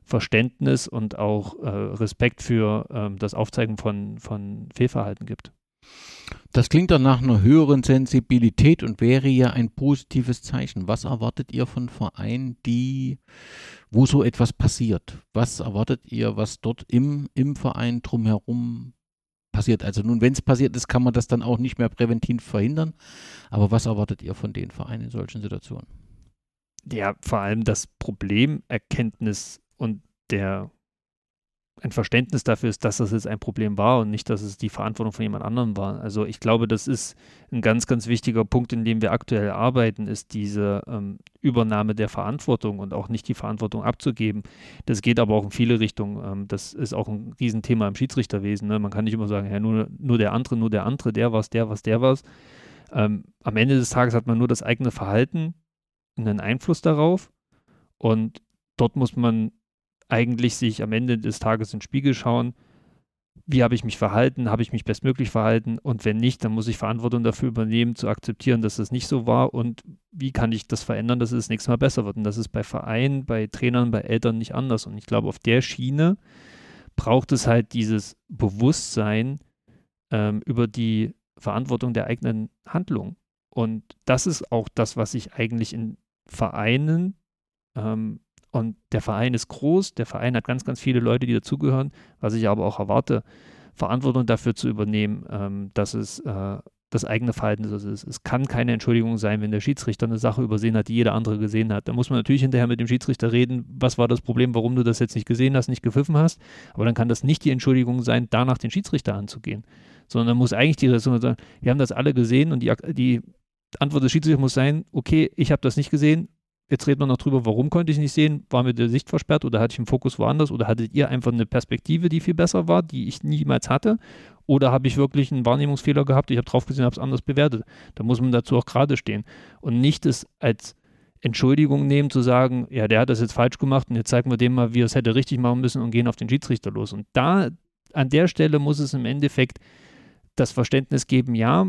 Verständnis und auch äh, Respekt für äh, das Aufzeigen von, von Fehlverhalten gibt. Das klingt dann nach einer höheren Sensibilität und wäre ja ein positives Zeichen. Was erwartet ihr von Vereinen, die, wo so etwas passiert? Was erwartet ihr, was dort im, im Verein drumherum passiert? Also nun, wenn es passiert ist, kann man das dann auch nicht mehr präventiv verhindern. Aber was erwartet ihr von den Vereinen in solchen Situationen? Ja, vor allem das Problemerkenntnis und der ein Verständnis dafür ist, dass das jetzt ein Problem war und nicht, dass es die Verantwortung von jemand anderem war. Also ich glaube, das ist ein ganz, ganz wichtiger Punkt, in dem wir aktuell arbeiten, ist diese ähm, Übernahme der Verantwortung und auch nicht die Verantwortung abzugeben. Das geht aber auch in viele Richtungen. Ähm, das ist auch ein Riesenthema im Schiedsrichterwesen. Ne? Man kann nicht immer sagen, ja, nur, nur der andere, nur der andere, der was, der was, der was. Ähm, am Ende des Tages hat man nur das eigene Verhalten, einen Einfluss darauf und dort muss man eigentlich sich am Ende des Tages in den Spiegel schauen, wie habe ich mich verhalten, habe ich mich bestmöglich verhalten und wenn nicht, dann muss ich Verantwortung dafür übernehmen, zu akzeptieren, dass das nicht so war und wie kann ich das verändern, dass es das nächste Mal besser wird. Und das ist bei Vereinen, bei Trainern, bei Eltern nicht anders. Und ich glaube, auf der Schiene braucht es halt dieses Bewusstsein ähm, über die Verantwortung der eigenen Handlung. Und das ist auch das, was ich eigentlich in Vereinen ähm, und der Verein ist groß, der Verein hat ganz, ganz viele Leute, die dazugehören, was ich aber auch erwarte, Verantwortung dafür zu übernehmen, ähm, dass es äh, das eigene Verhalten ist. Es, kann keine Entschuldigung sein, wenn der Schiedsrichter eine Sache übersehen hat, die jeder andere gesehen hat. Da muss man natürlich hinterher mit dem Schiedsrichter reden, was war das Problem, warum du das jetzt nicht gesehen hast, nicht gepfiffen hast. Aber dann kann das nicht die Entschuldigung sein, danach den Schiedsrichter anzugehen. Sondern muss eigentlich die Ressource sagen, wir haben das alle gesehen und die, die Antwort des Schiedsrichters muss sein, okay, ich habe das nicht gesehen, Jetzt reden wir noch drüber, warum konnte ich nicht sehen? War mir der Sicht versperrt oder hatte ich den Fokus woanders oder hattet ihr einfach eine Perspektive, die viel besser war, die ich niemals hatte? Oder habe ich wirklich einen Wahrnehmungsfehler gehabt? Ich habe drauf gesehen, habe es anders bewertet. Da muss man dazu auch gerade stehen und nicht es als Entschuldigung nehmen, zu sagen, ja, der hat das jetzt falsch gemacht und jetzt zeigen wir dem mal, wie er es hätte richtig machen müssen und gehen auf den Schiedsrichter los. Und da, an der Stelle muss es im Endeffekt das Verständnis geben, ja,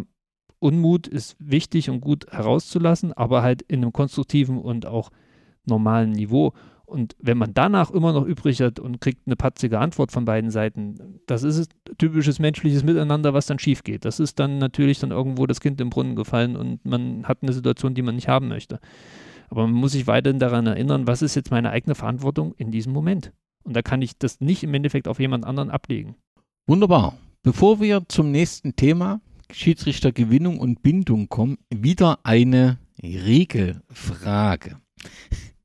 Unmut ist wichtig und gut herauszulassen, aber halt in einem konstruktiven und auch normalen Niveau. Und wenn man danach immer noch übrig hat und kriegt eine patzige Antwort von beiden Seiten, das ist typisches menschliches Miteinander, was dann schief geht. Das ist dann natürlich dann irgendwo das Kind im Brunnen gefallen und man hat eine Situation, die man nicht haben möchte. Aber man muss sich weiterhin daran erinnern, was ist jetzt meine eigene Verantwortung in diesem Moment. Und da kann ich das nicht im Endeffekt auf jemand anderen ablegen. Wunderbar. Bevor wir zum nächsten Thema Schiedsrichtergewinnung und Bindung kommen, wieder eine Regelfrage.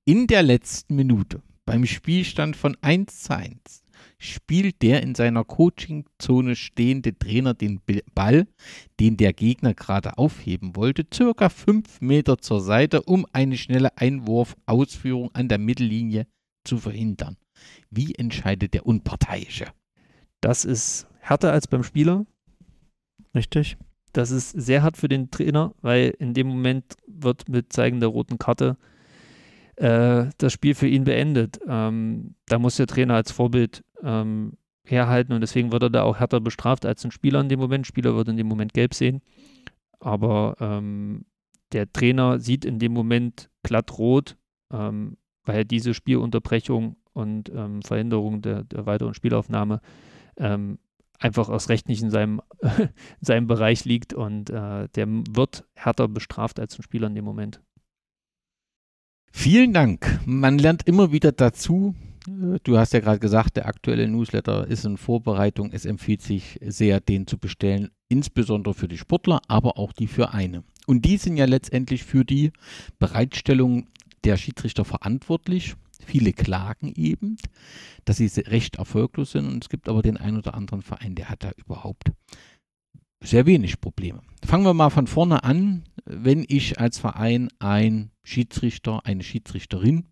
In der letzten Minute beim Spielstand von 1 zu 1 spielt der in seiner Coachingzone stehende Trainer den Ball, den der Gegner gerade aufheben wollte, circa 5 Meter zur Seite, um eine schnelle Einwurfausführung an der Mittellinie zu verhindern. Wie entscheidet der Unparteiische? Das ist härter als beim Spieler. Richtig. Das ist sehr hart für den Trainer, weil in dem Moment wird mit Zeigen der roten Karte äh, das Spiel für ihn beendet. Ähm, da muss der Trainer als Vorbild ähm, herhalten und deswegen wird er da auch härter bestraft als ein Spieler in dem Moment. Spieler wird in dem Moment gelb sehen. Aber ähm, der Trainer sieht in dem Moment glatt rot, ähm, weil diese Spielunterbrechung und ähm, Verhinderung der, der weiteren Spielaufnahme ähm, einfach aus Recht nicht in seinem, *laughs* in seinem Bereich liegt und äh, der wird härter bestraft als ein Spieler in dem Moment. Vielen Dank. Man lernt immer wieder dazu. Du hast ja gerade gesagt, der aktuelle Newsletter ist in Vorbereitung. Es empfiehlt sich sehr, den zu bestellen, insbesondere für die Sportler, aber auch die Vereine. Und die sind ja letztendlich für die Bereitstellung der Schiedsrichter verantwortlich. Viele klagen eben, dass sie recht erfolglos sind und es gibt aber den einen oder anderen Verein, der hat da überhaupt sehr wenig Probleme. Fangen wir mal von vorne an. Wenn ich als Verein ein Schiedsrichter, eine Schiedsrichterin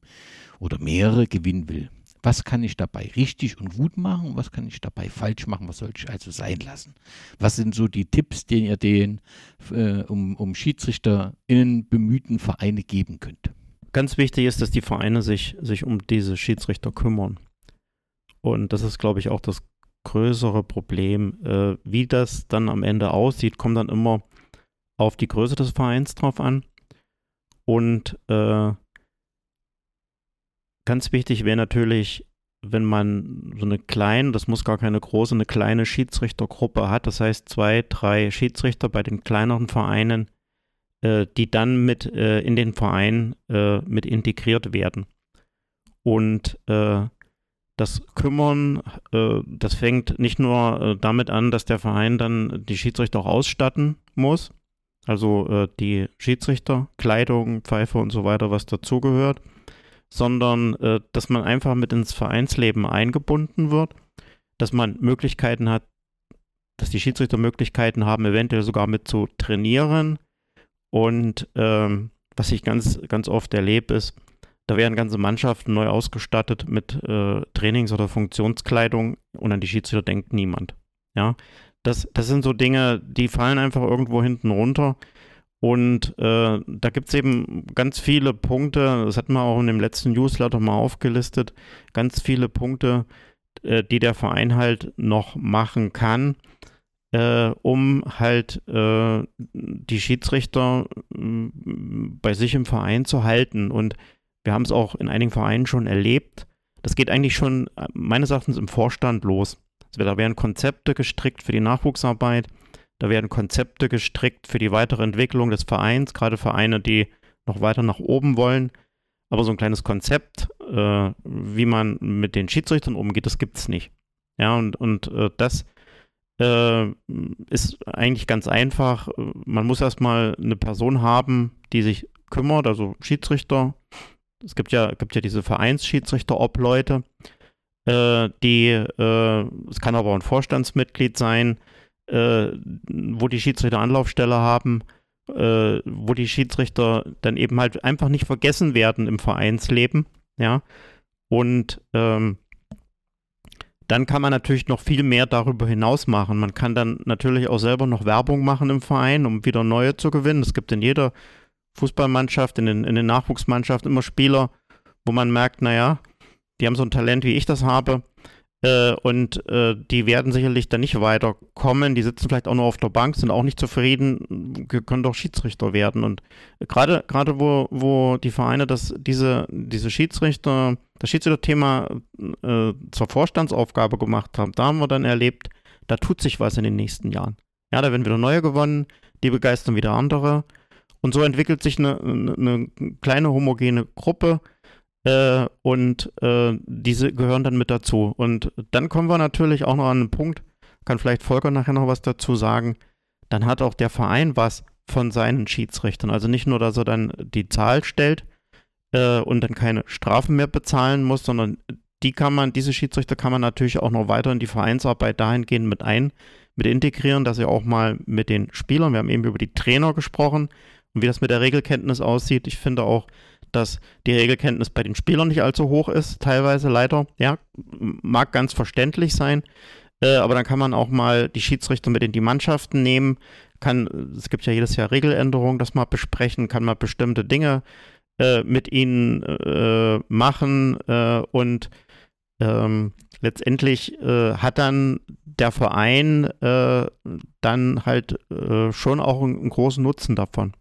oder mehrere gewinnen will, was kann ich dabei richtig und gut machen und was kann ich dabei falsch machen? Was soll ich also sein lassen? Was sind so die Tipps, die ihr den äh, um, um SchiedsrichterInnen bemühten Vereine geben könnt? Ganz wichtig ist, dass die Vereine sich, sich um diese Schiedsrichter kümmern. Und das ist, glaube ich, auch das größere Problem. Äh, wie das dann am Ende aussieht, kommt dann immer auf die Größe des Vereins drauf an. Und äh, ganz wichtig wäre natürlich, wenn man so eine kleine, das muss gar keine große, eine kleine Schiedsrichtergruppe hat, das heißt zwei, drei Schiedsrichter bei den kleineren Vereinen, äh, die dann mit äh, in den Verein äh, mit integriert werden. Und äh, das Kümmern, das fängt nicht nur damit an, dass der Verein dann die Schiedsrichter auch ausstatten muss, also die Schiedsrichter, Kleidung, Pfeife und so weiter, was dazugehört, sondern dass man einfach mit ins Vereinsleben eingebunden wird, dass man Möglichkeiten hat, dass die Schiedsrichter Möglichkeiten haben, eventuell sogar mit zu trainieren. Und ähm, was ich ganz, ganz oft erlebe, ist, da werden ganze Mannschaften neu ausgestattet mit äh, Trainings- oder Funktionskleidung und an die Schiedsrichter denkt niemand. Ja, das, das sind so Dinge, die fallen einfach irgendwo hinten runter. Und äh, da gibt es eben ganz viele Punkte, das hat man auch in dem letzten Newsletter mal aufgelistet, ganz viele Punkte, äh, die der Verein halt noch machen kann, äh, um halt äh, die Schiedsrichter äh, bei sich im Verein zu halten. Und wir haben es auch in einigen Vereinen schon erlebt. Das geht eigentlich schon äh, meines Erachtens im Vorstand los. Da werden Konzepte gestrickt für die Nachwuchsarbeit, da werden Konzepte gestrickt für die weitere Entwicklung des Vereins, gerade Vereine, die noch weiter nach oben wollen. Aber so ein kleines Konzept, äh, wie man mit den Schiedsrichtern umgeht, das gibt es nicht. Ja, und, und äh, das äh, ist eigentlich ganz einfach. Man muss erstmal eine Person haben, die sich kümmert, also Schiedsrichter. Es gibt ja, gibt ja diese Vereinsschiedsrichter-Obleute, äh, die, äh, es kann aber auch ein Vorstandsmitglied sein, äh, wo die Schiedsrichter Anlaufstelle haben, äh, wo die Schiedsrichter dann eben halt einfach nicht vergessen werden im Vereinsleben, ja. Und ähm, dann kann man natürlich noch viel mehr darüber hinaus machen. Man kann dann natürlich auch selber noch Werbung machen im Verein, um wieder neue zu gewinnen. Es gibt in jeder Fußballmannschaft, in den, in den Nachwuchsmannschaften immer Spieler, wo man merkt, naja, die haben so ein Talent, wie ich das habe. Äh, und äh, die werden sicherlich dann nicht weiterkommen. Die sitzen vielleicht auch nur auf der Bank, sind auch nicht zufrieden, können doch Schiedsrichter werden. Und gerade gerade wo, wo die Vereine das, diese, diese Schiedsrichter, das Schiedsrichterthema äh, zur Vorstandsaufgabe gemacht haben, da haben wir dann erlebt, da tut sich was in den nächsten Jahren. Ja, da werden wieder neue gewonnen, die begeistern wieder andere. Und so entwickelt sich eine, eine kleine homogene Gruppe, äh, und äh, diese gehören dann mit dazu. Und dann kommen wir natürlich auch noch an einen Punkt, kann vielleicht Volker nachher noch was dazu sagen. Dann hat auch der Verein was von seinen Schiedsrichtern. Also nicht nur, dass er dann die Zahl stellt äh, und dann keine Strafen mehr bezahlen muss, sondern die kann man, diese Schiedsrichter kann man natürlich auch noch weiter in die Vereinsarbeit dahingehend mit ein, mit integrieren, dass er auch mal mit den Spielern, wir haben eben über die Trainer gesprochen und wie das mit der Regelkenntnis aussieht. Ich finde auch, dass die Regelkenntnis bei den Spielern nicht allzu hoch ist, teilweise leider. Ja, mag ganz verständlich sein. Äh, aber dann kann man auch mal die Schiedsrichter mit in die Mannschaften nehmen. Kann, es gibt ja jedes Jahr Regeländerungen, das mal besprechen, kann mal bestimmte Dinge äh, mit ihnen äh, machen äh, und ähm, letztendlich äh, hat dann der Verein äh, dann halt schon auch einen, einen großen Nutzen davon.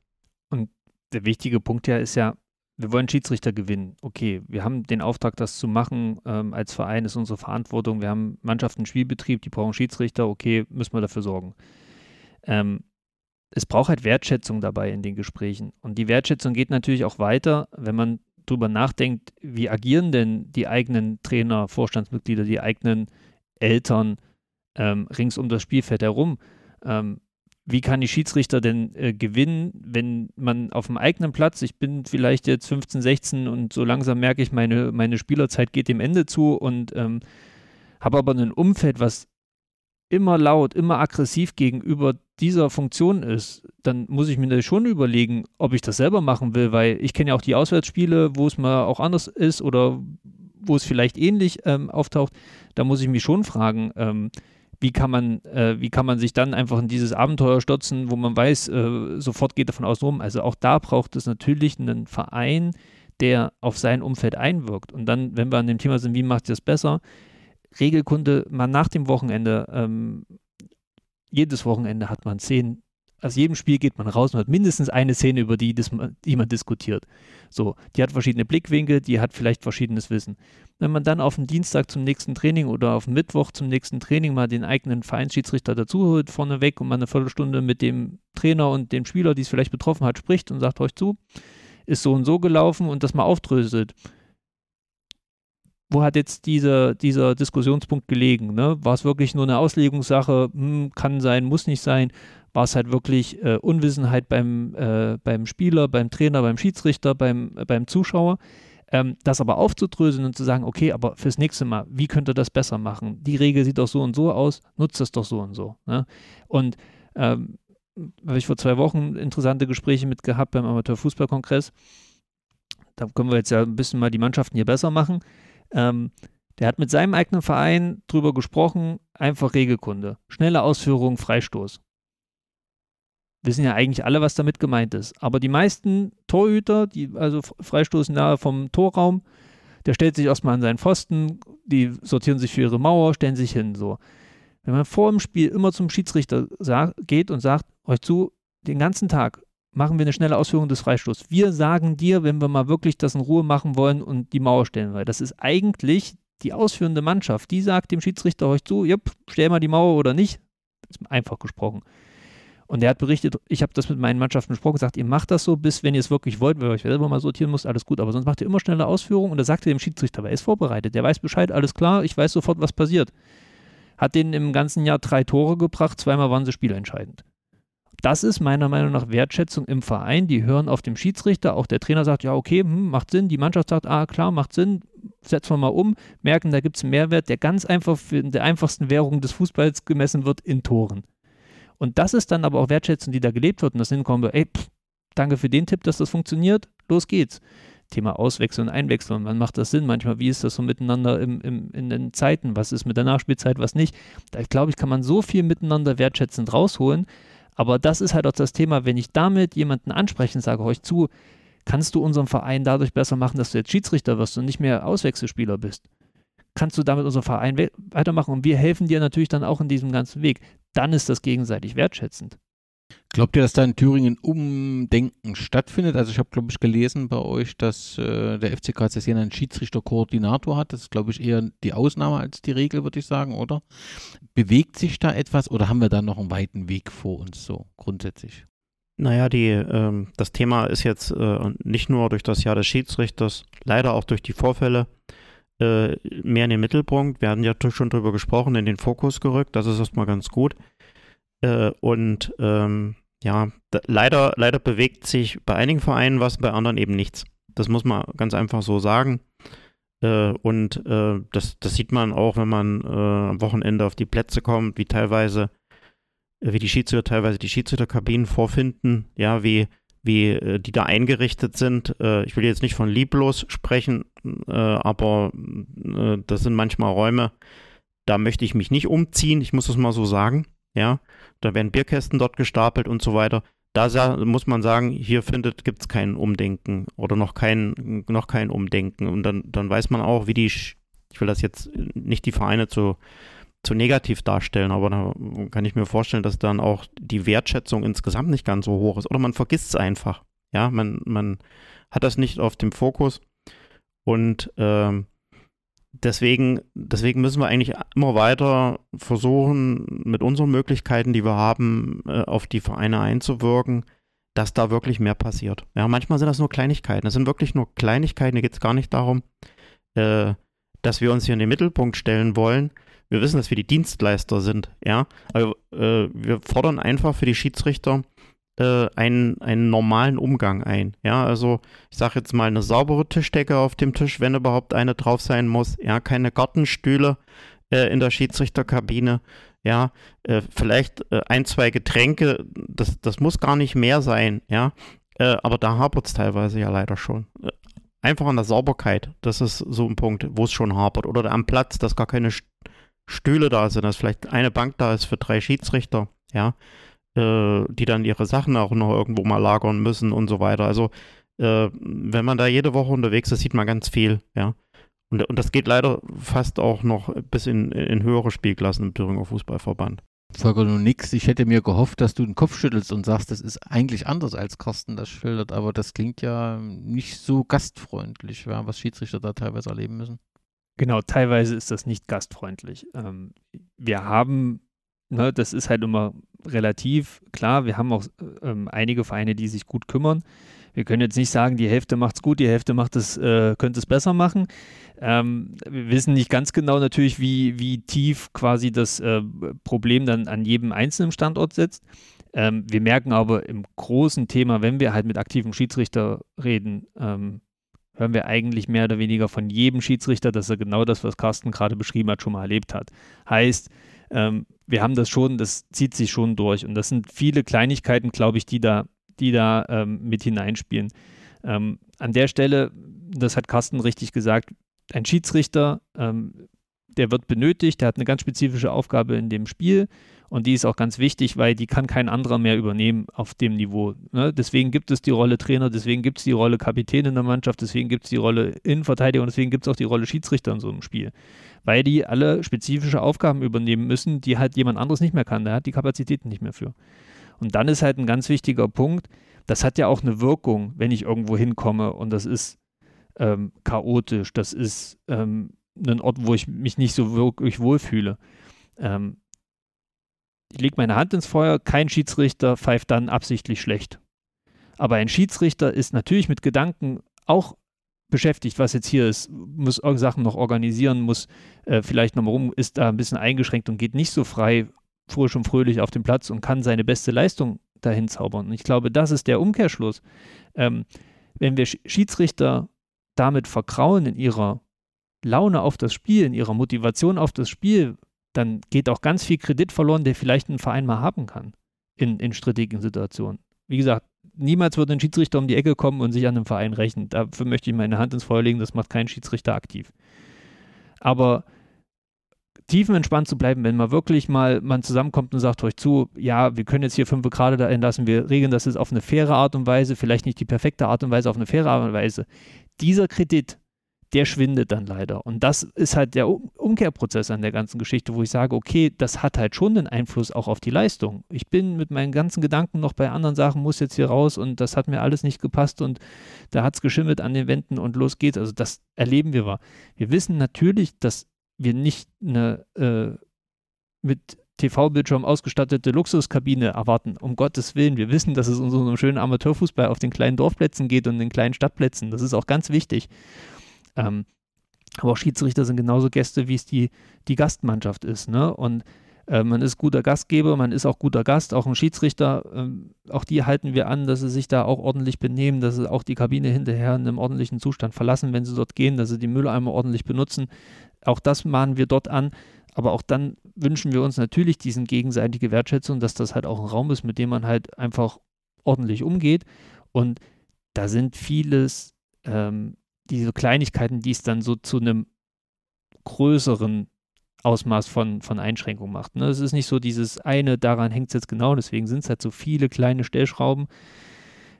Und der wichtige Punkt ja ist ja, wir wollen Schiedsrichter gewinnen. Okay, wir haben den Auftrag, das zu machen. Ähm, als Verein ist unsere Verantwortung. Wir haben Mannschaften, Spielbetrieb, die brauchen Schiedsrichter. Okay, müssen wir dafür sorgen. Ähm, es braucht halt Wertschätzung dabei in den Gesprächen. Und die Wertschätzung geht natürlich auch weiter, wenn man darüber nachdenkt, wie agieren denn die eigenen Trainer, Vorstandsmitglieder, die eigenen Eltern ähm, rings um das Spielfeld herum. Ähm, wie kann die Schiedsrichter denn äh, gewinnen, wenn man auf dem eigenen Platz, ich bin vielleicht jetzt 15, 16 und so langsam merke ich, meine, meine Spielerzeit geht dem Ende zu und ähm, habe aber ein Umfeld, was immer laut, immer aggressiv gegenüber dieser Funktion ist, dann muss ich mir schon überlegen, ob ich das selber machen will, weil ich kenne ja auch die Auswärtsspiele, wo es mal auch anders ist oder wo es vielleicht ähnlich ähm, auftaucht. Da muss ich mich schon fragen, ähm, wie kann man, äh, wie kann man sich dann einfach in dieses Abenteuer stürzen, wo man weiß, äh, sofort geht er von außen rum. Also auch da braucht es natürlich einen Verein, der auf sein Umfeld einwirkt. Und dann, wenn wir an dem Thema sind, wie macht ihr das besser? Regelkunde, mal nach dem Wochenende, ähm, jedes Wochenende hat man zehn aus jedem Spiel geht man raus und hat mindestens eine Szene, über die, das, die man diskutiert. So, die hat verschiedene Blickwinkel, die hat vielleicht verschiedenes Wissen. Wenn man dann auf den Dienstag zum nächsten Training oder auf den Mittwoch zum nächsten Training mal den eigenen Vereinsschiedsrichter dazuholt, vorneweg und mal eine Viertelstunde mit dem Trainer und dem Spieler, die es vielleicht betroffen hat, spricht und sagt euch zu, ist so und so gelaufen und das mal aufdröselt wo hat jetzt dieser, dieser Diskussionspunkt gelegen? Ne? War es wirklich nur eine Auslegungssache? Hm, kann sein, muss nicht sein war es halt wirklich äh, Unwissenheit beim, äh, beim Spieler, beim Trainer, beim Schiedsrichter, beim, äh, beim Zuschauer. Ähm, das aber aufzudröseln und zu sagen, okay, aber fürs nächste Mal, wie könnt ihr das besser machen? Die Regel sieht doch so und so aus, nutzt das doch so und so. Ne? Und ähm, habe ich vor zwei Wochen interessante Gespräche mit gehabt beim Amateurfußballkongress. Da können wir jetzt ja ein bisschen mal die Mannschaften hier besser machen. Ähm, der hat mit seinem eigenen Verein drüber gesprochen, einfach Regelkunde. Schnelle Ausführung, Freistoß. Wissen ja eigentlich alle, was damit gemeint ist. Aber die meisten Torhüter, die also Freistoß nahe vom Torraum, der stellt sich erstmal an seinen Pfosten, die sortieren sich für ihre Mauer, stellen sich hin. So. Wenn man vor dem Spiel immer zum Schiedsrichter geht und sagt, euch zu, den ganzen Tag machen wir eine schnelle Ausführung des Freistoßes. Wir sagen dir, wenn wir mal wirklich das in Ruhe machen wollen und die Mauer stellen wollen. Das ist eigentlich die ausführende Mannschaft. Die sagt dem Schiedsrichter euch zu, jupp, stell mal die Mauer oder nicht. Ist einfach gesprochen. Und er hat berichtet, ich habe das mit meinen Mannschaften besprochen, gesagt, ihr macht das so, bis wenn ihr es wirklich wollt, wenn ihr euch selber mal sortieren müsst, alles gut, aber sonst macht ihr immer schnelle Ausführungen und er sagte dem Schiedsrichter, er ist vorbereitet, der weiß Bescheid, alles klar, ich weiß sofort, was passiert. Hat denen im ganzen Jahr drei Tore gebracht, zweimal waren sie spielentscheidend. Das ist meiner Meinung nach Wertschätzung im Verein. Die hören auf dem Schiedsrichter. Auch der Trainer sagt, ja, okay, hm, macht Sinn. Die Mannschaft sagt, ah, klar, macht Sinn. Setzen wir mal um. Merken, da gibt es einen Mehrwert, der ganz einfach für der einfachsten Währung des Fußballs gemessen wird in Toren. Und das ist dann aber auch Wertschätzung, die da gelebt wird. Und das hinkommen wir, ey, pff, danke für den Tipp, dass das funktioniert. Los geht's. Thema Auswechseln und Einwechseln. Wann macht das Sinn? Manchmal, wie ist das so miteinander im, im, in den Zeiten? Was ist mit der Nachspielzeit, was nicht? Da glaube ich, kann man so viel miteinander wertschätzend rausholen. Aber das ist halt auch das Thema, wenn ich damit jemanden anspreche und sage euch zu, kannst du unseren Verein dadurch besser machen, dass du jetzt Schiedsrichter wirst und nicht mehr Auswechselspieler bist. Kannst du damit unseren Verein weitermachen und wir helfen dir natürlich dann auch in diesem ganzen Weg. Dann ist das gegenseitig wertschätzend. Glaubt ihr, dass da in Thüringen Umdenken stattfindet? Also ich habe, glaube ich, gelesen bei euch, dass äh, der FC KCS einen Schiedsrichterkoordinator hat. Das ist, glaube ich, eher die Ausnahme als die Regel, würde ich sagen, oder? Bewegt sich da etwas oder haben wir da noch einen weiten Weg vor uns so grundsätzlich? Naja, die, ähm, das Thema ist jetzt äh, nicht nur durch das Jahr des Schiedsrichters, leider auch durch die Vorfälle äh, mehr in den Mittelpunkt. Wir hatten ja schon drüber gesprochen, in den Fokus gerückt. Das ist erstmal ganz gut. Äh, und ähm, ja, leider, leider bewegt sich bei einigen Vereinen was, bei anderen eben nichts. Das muss man ganz einfach so sagen. Äh, und äh, das, das sieht man auch, wenn man äh, am Wochenende auf die Plätze kommt, wie teilweise, äh, wie die Schiedsrichter teilweise die Schiedsrichterkabinen vorfinden, ja, wie, wie äh, die da eingerichtet sind. ich will jetzt nicht von lieblos sprechen, aber das sind manchmal Räume, da möchte ich mich nicht umziehen, ich muss das mal so sagen ja, da werden Bierkästen dort gestapelt und so weiter. Da muss man sagen, hier findet, gibt es kein Umdenken oder noch kein, noch kein Umdenken. Und dann, dann weiß man auch, wie die, ich will das jetzt nicht die Vereine zu, zu negativ darstellen, aber da kann ich mir vorstellen, dass dann auch die Wertschätzung insgesamt nicht ganz so hoch ist. Oder man vergisst es einfach. Ja, man, man hat das nicht auf dem Fokus. Und ähm, deswegen, deswegen müssen wir eigentlich immer weiter versuchen, mit unseren Möglichkeiten, die wir haben, äh, auf die Vereine einzuwirken, dass da wirklich mehr passiert. Ja, manchmal sind das nur Kleinigkeiten. Das sind wirklich nur Kleinigkeiten. Hier geht es gar nicht darum, äh, dass wir uns hier in den Mittelpunkt stellen wollen. Wir wissen, dass wir die Dienstleister sind. Ja, also, äh, wir fordern einfach für die Schiedsrichter, äh, einen, einen normalen Umgang ein. Ja, also ich sage jetzt mal eine saubere Tischdecke auf dem Tisch, wenn überhaupt eine drauf sein muss. Ja, keine Gartenstühle äh, in der Schiedsrichterkabine. Ja, äh, vielleicht äh, ein, zwei Getränke, das, das muss gar nicht mehr sein. Ja, äh, aber da hapert es teilweise ja leider schon. Einfach an der Sauberkeit, das ist so ein Punkt, wo es schon hapert. Oder am Platz, dass gar keine Stühle da sind, dass vielleicht eine Bank da ist für drei Schiedsrichter. Ja, äh, die dann ihre Sachen auch noch irgendwo mal lagern müssen und so weiter. Also äh, wenn man da jede Woche unterwegs ist, sieht man ganz viel, ja. Und, und das geht leider fast auch noch bis in, in höhere Spielklassen im Thüringer Fußballverband. Volker, nur nix. Ich hätte mir gehofft, dass du den Kopf schüttelst und sagst, das ist eigentlich anders, als Carsten das schildert, aber das klingt ja nicht so gastfreundlich, was Schiedsrichter da teilweise erleben müssen. Genau, teilweise ist das nicht gastfreundlich. Ähm, wir haben, ne, das ist halt immer relativ klar. Wir haben auch ähm, einige Vereine, die sich gut kümmern. Wir können jetzt nicht sagen, die Hälfte macht es gut, die Hälfte macht es, äh, könnte es besser machen. Ähm, wir wissen nicht ganz genau natürlich, wie, wie tief quasi das äh, Problem dann an jedem einzelnen Standort sitzt. Ähm, wir merken aber im großen Thema, wenn wir halt mit aktiven Schiedsrichter reden, ähm, hören wir eigentlich mehr oder weniger von jedem Schiedsrichter, dass er genau das, was Carsten gerade beschrieben hat, schon mal erlebt hat. Heißt, ähm, wir haben das schon, das zieht sich schon durch. Und das sind viele Kleinigkeiten, glaube ich, die da, die da ähm, mit hineinspielen. Ähm, an der Stelle, das hat Carsten richtig gesagt, ein Schiedsrichter, ähm, der wird benötigt, der hat eine ganz spezifische Aufgabe in dem Spiel und die ist auch ganz wichtig, weil die kann kein anderer mehr übernehmen auf dem Niveau. Ne? Deswegen gibt es die Rolle Trainer, deswegen gibt es die Rolle Kapitän in der Mannschaft, deswegen gibt es die Rolle Innenverteidiger und deswegen gibt es auch die Rolle Schiedsrichter in so einem Spiel. Weil die alle spezifische Aufgaben übernehmen müssen, die halt jemand anderes nicht mehr kann. Der hat die Kapazitäten nicht mehr für. Und dann ist halt ein ganz wichtiger Punkt, das hat ja auch eine Wirkung, wenn ich irgendwo hinkomme und das ist ähm, chaotisch, das ist ähm, ein Ort, wo ich mich nicht so wirklich wohlfühle. Ähm, ich lege meine Hand ins Feuer, kein Schiedsrichter pfeift dann absichtlich schlecht. Aber ein Schiedsrichter ist natürlich mit Gedanken auch beschäftigt, was jetzt hier ist, muss Sachen noch organisieren, muss äh, vielleicht nochmal rum, ist da ein bisschen eingeschränkt und geht nicht so frei, frisch und fröhlich auf den Platz und kann seine beste Leistung dahin zaubern. Und ich glaube, das ist der Umkehrschluss. Ähm, wenn wir Schiedsrichter damit vertrauen in ihrer Laune auf das Spiel, in ihrer Motivation auf das Spiel, dann geht auch ganz viel Kredit verloren, der vielleicht ein Verein mal haben kann in, in strittigen Situationen. Wie gesagt, niemals wird ein Schiedsrichter um die Ecke kommen und sich an einem Verein rächen. Dafür möchte ich meine Hand ins Feuer legen, das macht kein Schiedsrichter aktiv. Aber tiefenentspannt zu bleiben, wenn man wirklich mal man zusammenkommt und sagt euch zu, ja, wir können jetzt hier fünf Grad da lassen, wir regeln das jetzt auf eine faire Art und Weise, vielleicht nicht die perfekte Art und Weise, auf eine faire Art und Weise. Dieser Kredit, der schwindet dann leider. Und das ist halt der Umkehrprozess an der ganzen Geschichte, wo ich sage, okay, das hat halt schon einen Einfluss auch auf die Leistung. Ich bin mit meinen ganzen Gedanken noch bei anderen Sachen, muss jetzt hier raus und das hat mir alles nicht gepasst und da hat es geschimmelt an den Wänden und los geht's. Also das erleben wir wahr. Wir wissen natürlich, dass wir nicht eine äh, mit TV-Bildschirm ausgestattete Luxuskabine erwarten. Um Gottes Willen. Wir wissen, dass es um so einen schönen Amateurfußball auf den kleinen Dorfplätzen geht und den kleinen Stadtplätzen. Das ist auch ganz wichtig. Ähm, aber auch Schiedsrichter sind genauso Gäste, wie es die, die Gastmannschaft ist. Ne? Und äh, man ist guter Gastgeber, man ist auch guter Gast, auch ein Schiedsrichter, ähm, auch die halten wir an, dass sie sich da auch ordentlich benehmen, dass sie auch die Kabine hinterher in einem ordentlichen Zustand verlassen, wenn sie dort gehen, dass sie die Mülleimer ordentlich benutzen. Auch das mahnen wir dort an. Aber auch dann wünschen wir uns natürlich diesen gegenseitige Wertschätzung, dass das halt auch ein Raum ist, mit dem man halt einfach ordentlich umgeht. Und da sind vieles ähm, diese Kleinigkeiten, die es dann so zu einem größeren Ausmaß von, von Einschränkung macht. Ne? Es ist nicht so dieses eine, daran hängt es jetzt genau, deswegen sind es halt so viele kleine Stellschrauben.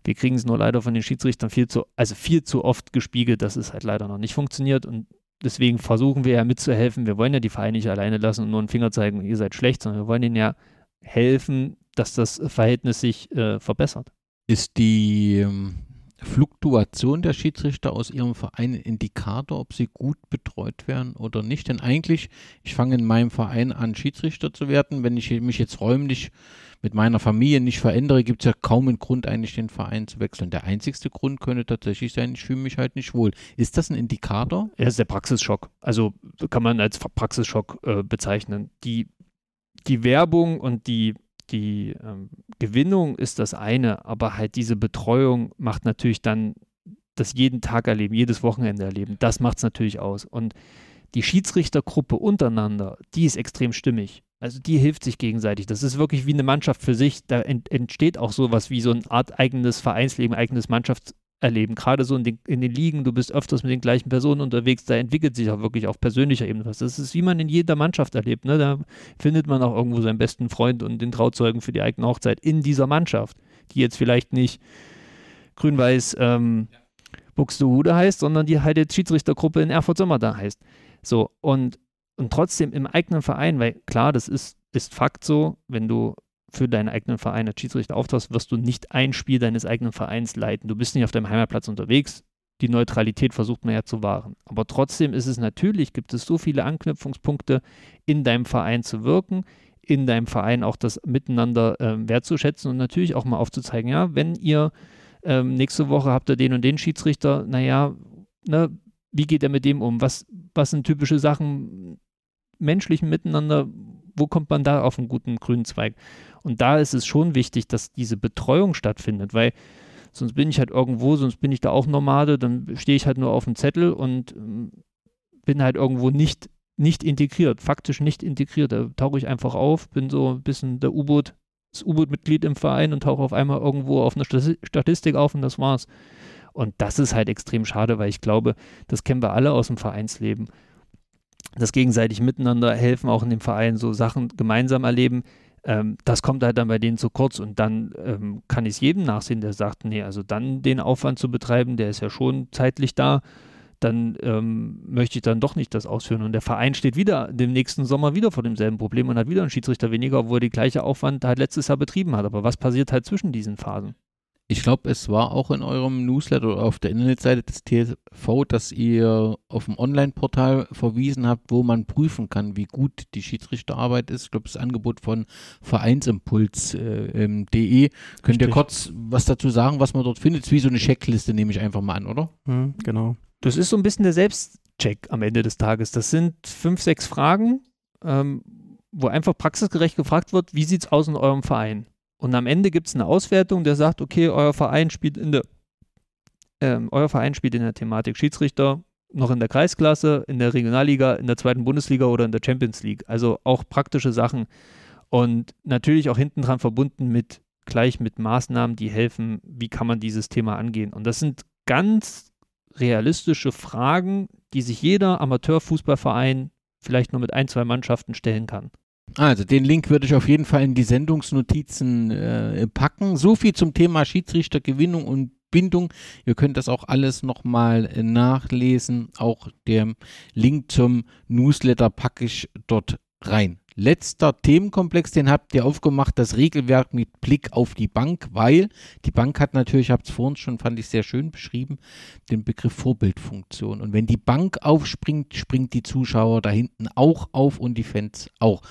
Wir kriegen es nur leider von den Schiedsrichtern viel zu, also viel zu oft gespiegelt, dass es halt leider noch nicht funktioniert und deswegen versuchen wir ja mitzuhelfen. Wir wollen ja die Vereine nicht alleine lassen und nur einen Finger zeigen, ihr seid schlecht, sondern wir wollen ihnen ja helfen, dass das Verhältnis sich äh, verbessert. Ist die ähm, Fluktuation der Schiedsrichter aus ihrem Verein ein Indikator, ob sie gut betreut werden oder nicht? Denn eigentlich, ich fange in meinem Verein an, Schiedsrichter zu werden. Wenn ich mich jetzt räumlich mit meiner Familie nicht verändere, gibt es ja kaum einen Grund, eigentlich den Verein zu wechseln. Der einzigste Grund könnte tatsächlich sein, ich fühle mich halt nicht wohl. Ist das ein Indikator? Ja, ist der Praxisschock. Also kann man als Praxisschock äh, bezeichnen. Die, die Werbung und die die ähm, Gewinnung ist das eine, aber halt diese Betreuung macht natürlich dann das jeden Tag erleben, jedes Wochenende erleben. Das macht es natürlich aus. Und die Schiedsrichtergruppe untereinander, die ist extrem stimmig. Also die hilft sich gegenseitig. Das ist wirklich wie eine Mannschaft für sich. Da ent entsteht auch sowas wie so eine Art eigenes Vereinsleben, eigenes Mannschafts erleben. Gerade so in den, in den Ligen, du bist öfters mit den gleichen Personen unterwegs, da entwickelt sich auch wirklich auf persönlicher Ebene was. Das ist, wie man in jeder Mannschaft erlebt. Ne? Da findet man auch irgendwo seinen besten Freund und den Trauzeugen für die eigene Hochzeit in dieser Mannschaft, die jetzt vielleicht nicht grün-weiß ähm, Buxtehude heißt, sondern die halt jetzt Schiedsrichtergruppe in Erfurt-Sommer da heißt. So, und, und trotzdem im eigenen Verein, weil klar, das ist, ist Fakt so, wenn du für deinen eigenen Verein als Schiedsrichter auftauchst, wirst du nicht ein Spiel deines eigenen Vereins leiten. Du bist nicht auf deinem Heimatplatz unterwegs. Die Neutralität versucht man ja zu wahren. Aber trotzdem ist es natürlich, gibt es so viele Anknüpfungspunkte, in deinem Verein zu wirken, in deinem Verein auch das Miteinander ähm, wertzuschätzen und natürlich auch mal aufzuzeigen, ja, wenn ihr ähm, nächste Woche habt ihr den und den Schiedsrichter, naja, ne, wie geht er mit dem um? Was, was sind typische Sachen menschlichen Miteinander? Wo kommt man da auf einen guten grünen Zweig? Und da ist es schon wichtig, dass diese Betreuung stattfindet, weil sonst bin ich halt irgendwo, sonst bin ich da auch Nomade, dann stehe ich halt nur auf dem Zettel und ähm, bin halt irgendwo nicht, nicht integriert, faktisch nicht integriert. Da tauche ich einfach auf, bin so ein bisschen der U-Boot, das U-Boot-Mitglied im Verein und tauche auf einmal irgendwo auf einer Statistik auf und das war's. Und das ist halt extrem schade, weil ich glaube, das kennen wir alle aus dem Vereinsleben. Das gegenseitig miteinander helfen, auch in dem Verein so Sachen gemeinsam erleben, ähm, das kommt halt dann bei denen zu kurz und dann ähm, kann ich es jedem nachsehen, der sagt, nee, also dann den Aufwand zu betreiben, der ist ja schon zeitlich da, dann ähm, möchte ich dann doch nicht das ausführen. Und der Verein steht wieder dem nächsten Sommer wieder vor demselben Problem und hat wieder einen Schiedsrichter weniger, obwohl er die gleiche Aufwand halt letztes Jahr betrieben hat. Aber was passiert halt zwischen diesen Phasen? Ich glaube, es war auch in eurem Newsletter oder auf der Internetseite des TV, dass ihr auf dem Online-Portal verwiesen habt, wo man prüfen kann, wie gut die Schiedsrichterarbeit ist. Ich glaube, das Angebot von Vereinsimpuls.de. Äh, ähm, Könnt ihr kurz was dazu sagen, was man dort findet? Es ist wie so eine Checkliste, nehme ich einfach mal an, oder? Hm, genau. Das ist so ein bisschen der Selbstcheck am Ende des Tages. Das sind fünf, sechs Fragen, ähm, wo einfach praxisgerecht gefragt wird, wie sieht es aus in eurem Verein? Und am Ende gibt es eine Auswertung, der sagt, okay, euer Verein spielt in der, ähm, euer Verein spielt in der Thematik Schiedsrichter noch in der Kreisklasse, in der Regionalliga, in der zweiten Bundesliga oder in der Champions League. Also auch praktische Sachen. Und natürlich auch hinten dran verbunden mit gleich mit Maßnahmen, die helfen, wie kann man dieses Thema angehen. Und das sind ganz realistische Fragen, die sich jeder Amateurfußballverein vielleicht nur mit ein, zwei Mannschaften stellen kann. Also den Link würde ich auf jeden Fall in die Sendungsnotizen äh, packen. So viel zum Thema Schiedsrichtergewinnung und Bindung. Ihr könnt das auch alles nochmal äh, nachlesen. Auch der Link zum Newsletter packe ich dort rein. Letzter Themenkomplex, den habt ihr aufgemacht, das Regelwerk mit Blick auf die Bank, weil die Bank hat natürlich, ich habe es vorhin schon, fand ich sehr schön beschrieben, den Begriff Vorbildfunktion. Und wenn die Bank aufspringt, springt die Zuschauer da hinten auch auf und die Fans auch.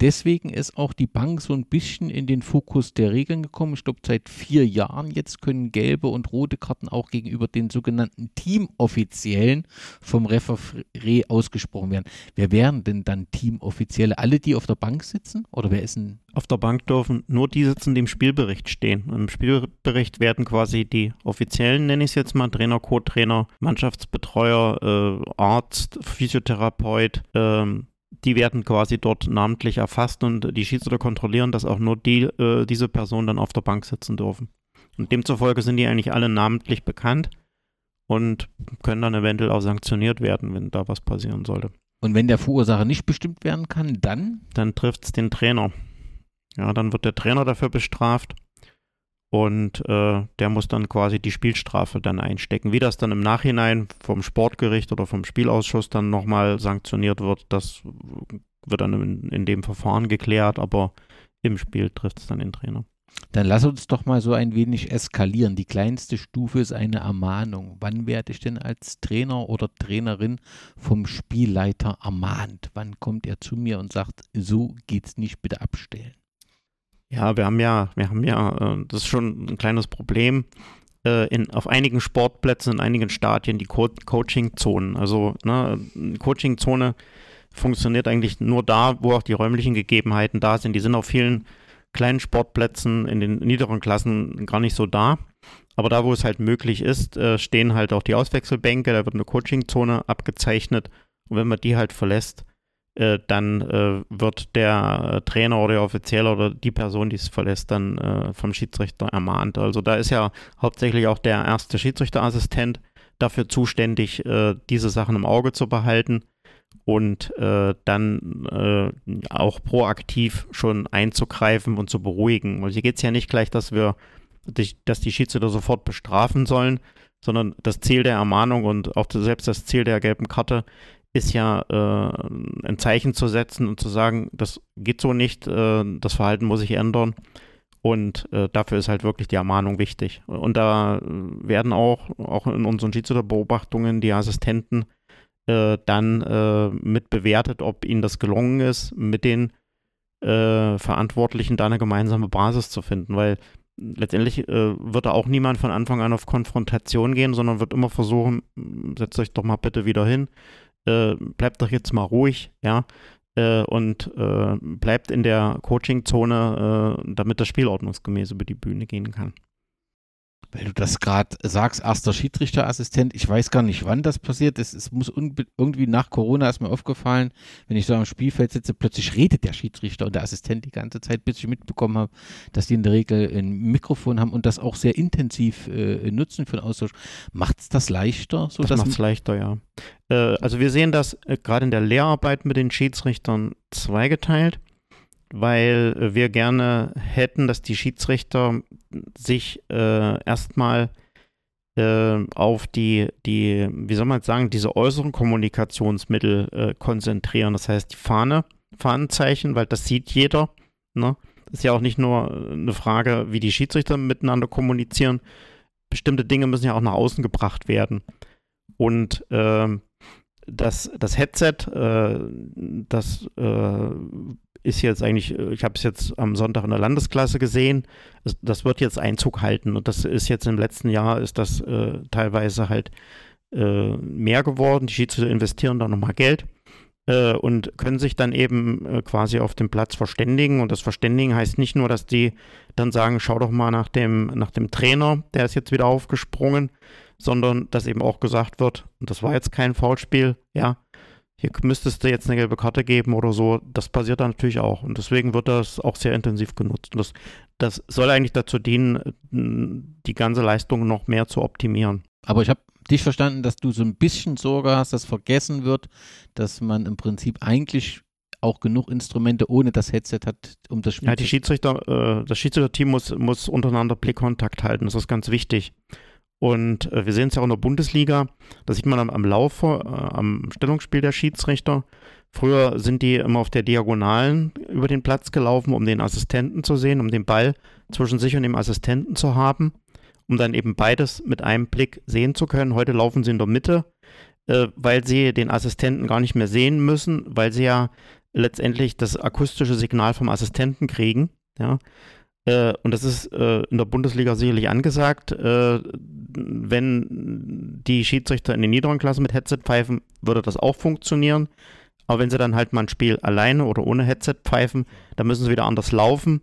Deswegen ist auch die Bank so ein bisschen in den Fokus der Regeln gekommen. Ich glaube, seit vier Jahren jetzt können gelbe und rote Karten auch gegenüber den sogenannten Teamoffiziellen vom Referee ausgesprochen werden. Wer wären denn dann Teamoffizielle? Alle die auf der Bank sitzen? Oder wer ist denn? Auf der Bank dürfen nur die sitzen, die im Spielbericht stehen. Im Spielbericht werden quasi die offiziellen, nenne ich es jetzt mal, Trainer, Co-Trainer, Mannschaftsbetreuer, äh, Arzt, Physiotherapeut, ähm, die werden quasi dort namentlich erfasst und die Schiedsrichter kontrollieren, dass auch nur die, äh, diese Personen dann auf der Bank sitzen dürfen. Und demzufolge sind die eigentlich alle namentlich bekannt und können dann eventuell auch sanktioniert werden, wenn da was passieren sollte. Und wenn der Verursacher nicht bestimmt werden kann, dann? Dann trifft es den Trainer. Ja, dann wird der Trainer dafür bestraft und äh, der muss dann quasi die Spielstrafe dann einstecken. Wie das dann im Nachhinein vom Sportgericht oder vom Spielausschuss dann nochmal sanktioniert wird, das wird dann in, in dem Verfahren geklärt, aber im Spiel trifft es dann den Trainer. Dann lass uns doch mal so ein wenig eskalieren. Die kleinste Stufe ist eine Ermahnung. Wann werde ich denn als Trainer oder Trainerin vom Spielleiter ermahnt? Wann kommt er zu mir und sagt, so geht's nicht, bitte abstellen? Ja, wir haben ja, wir haben ja, äh, das ist schon ein kleines Problem. Äh, in, auf einigen Sportplätzen, in einigen Stadien die Co Coaching-Zonen. Also ne, Coaching-Zone funktioniert eigentlich nur da, wo auch die räumlichen Gegebenheiten da sind. Die sind auf vielen kleinen Sportplätzen in den niederen Klassen gar nicht so da. Aber da, wo es halt möglich ist, äh, stehen halt auch die Auswechselbänke, da wird eine Coachingzone abgezeichnet. Und wenn man die halt verlässt, äh, dann äh, wird der Trainer oder der Offizielle oder die Person, die es verlässt, dann vom Schiedsrichter ermahnt. Also da ist ja hauptsächlich auch der erste Schiedsrichterassistent dafür zuständig, diese Sachen im Auge zu behalten und äh, dann äh, auch proaktiv schon einzugreifen und zu beruhigen. Und hier geht es ja nicht gleich, dass wir, dass die Schiedsrichter sofort bestrafen sollen, sondern das Ziel der Ermahnung und auch selbst das Ziel der gelben Karte ist ja äh, ein Zeichen zu setzen und zu sagen, das geht so nicht, äh, das Verhalten muss sich ändern. Und äh, dafür ist halt wirklich die Ermahnung wichtig. Und da werden auch, auch in unseren Schiedsrichterbeobachtungen die Assistenten äh, dann äh, mit bewertet, ob ihnen das gelungen ist, mit den äh, Verantwortlichen da eine gemeinsame Basis zu finden, weil letztendlich äh, wird da auch niemand von Anfang an auf Konfrontation gehen, sondern wird immer versuchen, setzt euch doch mal bitte wieder hin, äh, bleibt doch jetzt mal ruhig, ja, und bleibt in der Coaching-Zone, damit das Spiel ordnungsgemäß über die Bühne gehen kann. Weil du das gerade sagst, erster Schiedsrichterassistent, ich weiß gar nicht, wann das passiert ist. Es muss irgendwie nach Corona ist mir aufgefallen, wenn ich so am Spielfeld sitze, plötzlich redet der Schiedsrichter und der Assistent die ganze Zeit, bis ich mitbekommen habe, dass die in der Regel ein Mikrofon haben und das auch sehr intensiv äh, nutzen für den Austausch. Macht es das leichter? So das macht es leichter, ja. Äh, also wir sehen das äh, gerade in der Lehrarbeit mit den Schiedsrichtern zweigeteilt weil wir gerne hätten, dass die Schiedsrichter sich äh, erstmal äh, auf die, die, wie soll man sagen, diese äußeren Kommunikationsmittel äh, konzentrieren. Das heißt, die Fahne, Fahnenzeichen, weil das sieht jeder. Ne? Das ist ja auch nicht nur eine Frage, wie die Schiedsrichter miteinander kommunizieren. Bestimmte Dinge müssen ja auch nach außen gebracht werden. Und ähm, das, das Headset, äh, das äh, ist jetzt eigentlich, äh, ich habe es jetzt am Sonntag in der Landesklasse gesehen, das wird jetzt Einzug halten. Und das ist jetzt im letzten Jahr ist das äh, teilweise halt äh, mehr geworden. Die Schiedsrichter investieren da nochmal Geld äh, und können sich dann eben äh, quasi auf dem Platz verständigen. Und das Verständigen heißt nicht nur, dass die dann sagen, schau doch mal nach dem, nach dem Trainer, der ist jetzt wieder aufgesprungen, sondern dass eben auch gesagt wird, und das war jetzt kein Foulspiel, ja, hier müsstest du jetzt eine gelbe Karte geben oder so. Das passiert dann natürlich auch. Und deswegen wird das auch sehr intensiv genutzt. Und das, das soll eigentlich dazu dienen, die ganze Leistung noch mehr zu optimieren. Aber ich habe dich verstanden, dass du so ein bisschen Sorge hast, dass vergessen wird, dass man im Prinzip eigentlich auch genug Instrumente ohne das Headset hat, um das Spiel ja, die Schiedsrichter, äh, das Schiedsrichterteam muss, muss untereinander Blickkontakt halten. Das ist ganz wichtig. Und äh, wir sehen es ja auch in der Bundesliga, da sieht man am, am Laufe, äh, am Stellungsspiel der Schiedsrichter. Früher sind die immer auf der Diagonalen über den Platz gelaufen, um den Assistenten zu sehen, um den Ball zwischen sich und dem Assistenten zu haben, um dann eben beides mit einem Blick sehen zu können. Heute laufen sie in der Mitte, äh, weil sie den Assistenten gar nicht mehr sehen müssen, weil sie ja letztendlich das akustische Signal vom Assistenten kriegen. Ja. Äh, und das ist äh, in der Bundesliga sicherlich angesagt. Äh, wenn die Schiedsrichter in den niederen Klassen mit Headset pfeifen, würde das auch funktionieren. Aber wenn sie dann halt mal ein Spiel alleine oder ohne Headset pfeifen, dann müssen sie wieder anders laufen.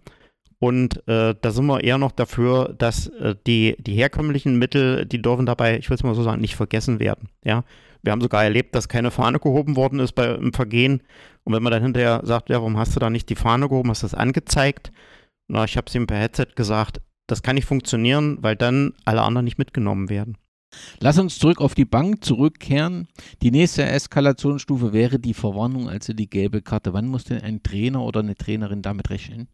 Und äh, da sind wir eher noch dafür, dass äh, die, die herkömmlichen Mittel, die dürfen dabei, ich will es mal so sagen, nicht vergessen werden. Ja, wir haben sogar erlebt, dass keine Fahne gehoben worden ist beim Vergehen. Und wenn man dann hinterher sagt, ja, warum hast du da nicht die Fahne gehoben, hast du das angezeigt? Na, ich habe es ihm per Headset gesagt, das kann nicht funktionieren, weil dann alle anderen nicht mitgenommen werden. Lass uns zurück auf die Bank zurückkehren. Die nächste Eskalationsstufe wäre die Verwarnung, also die gelbe Karte. Wann muss denn ein Trainer oder eine Trainerin damit rechnen?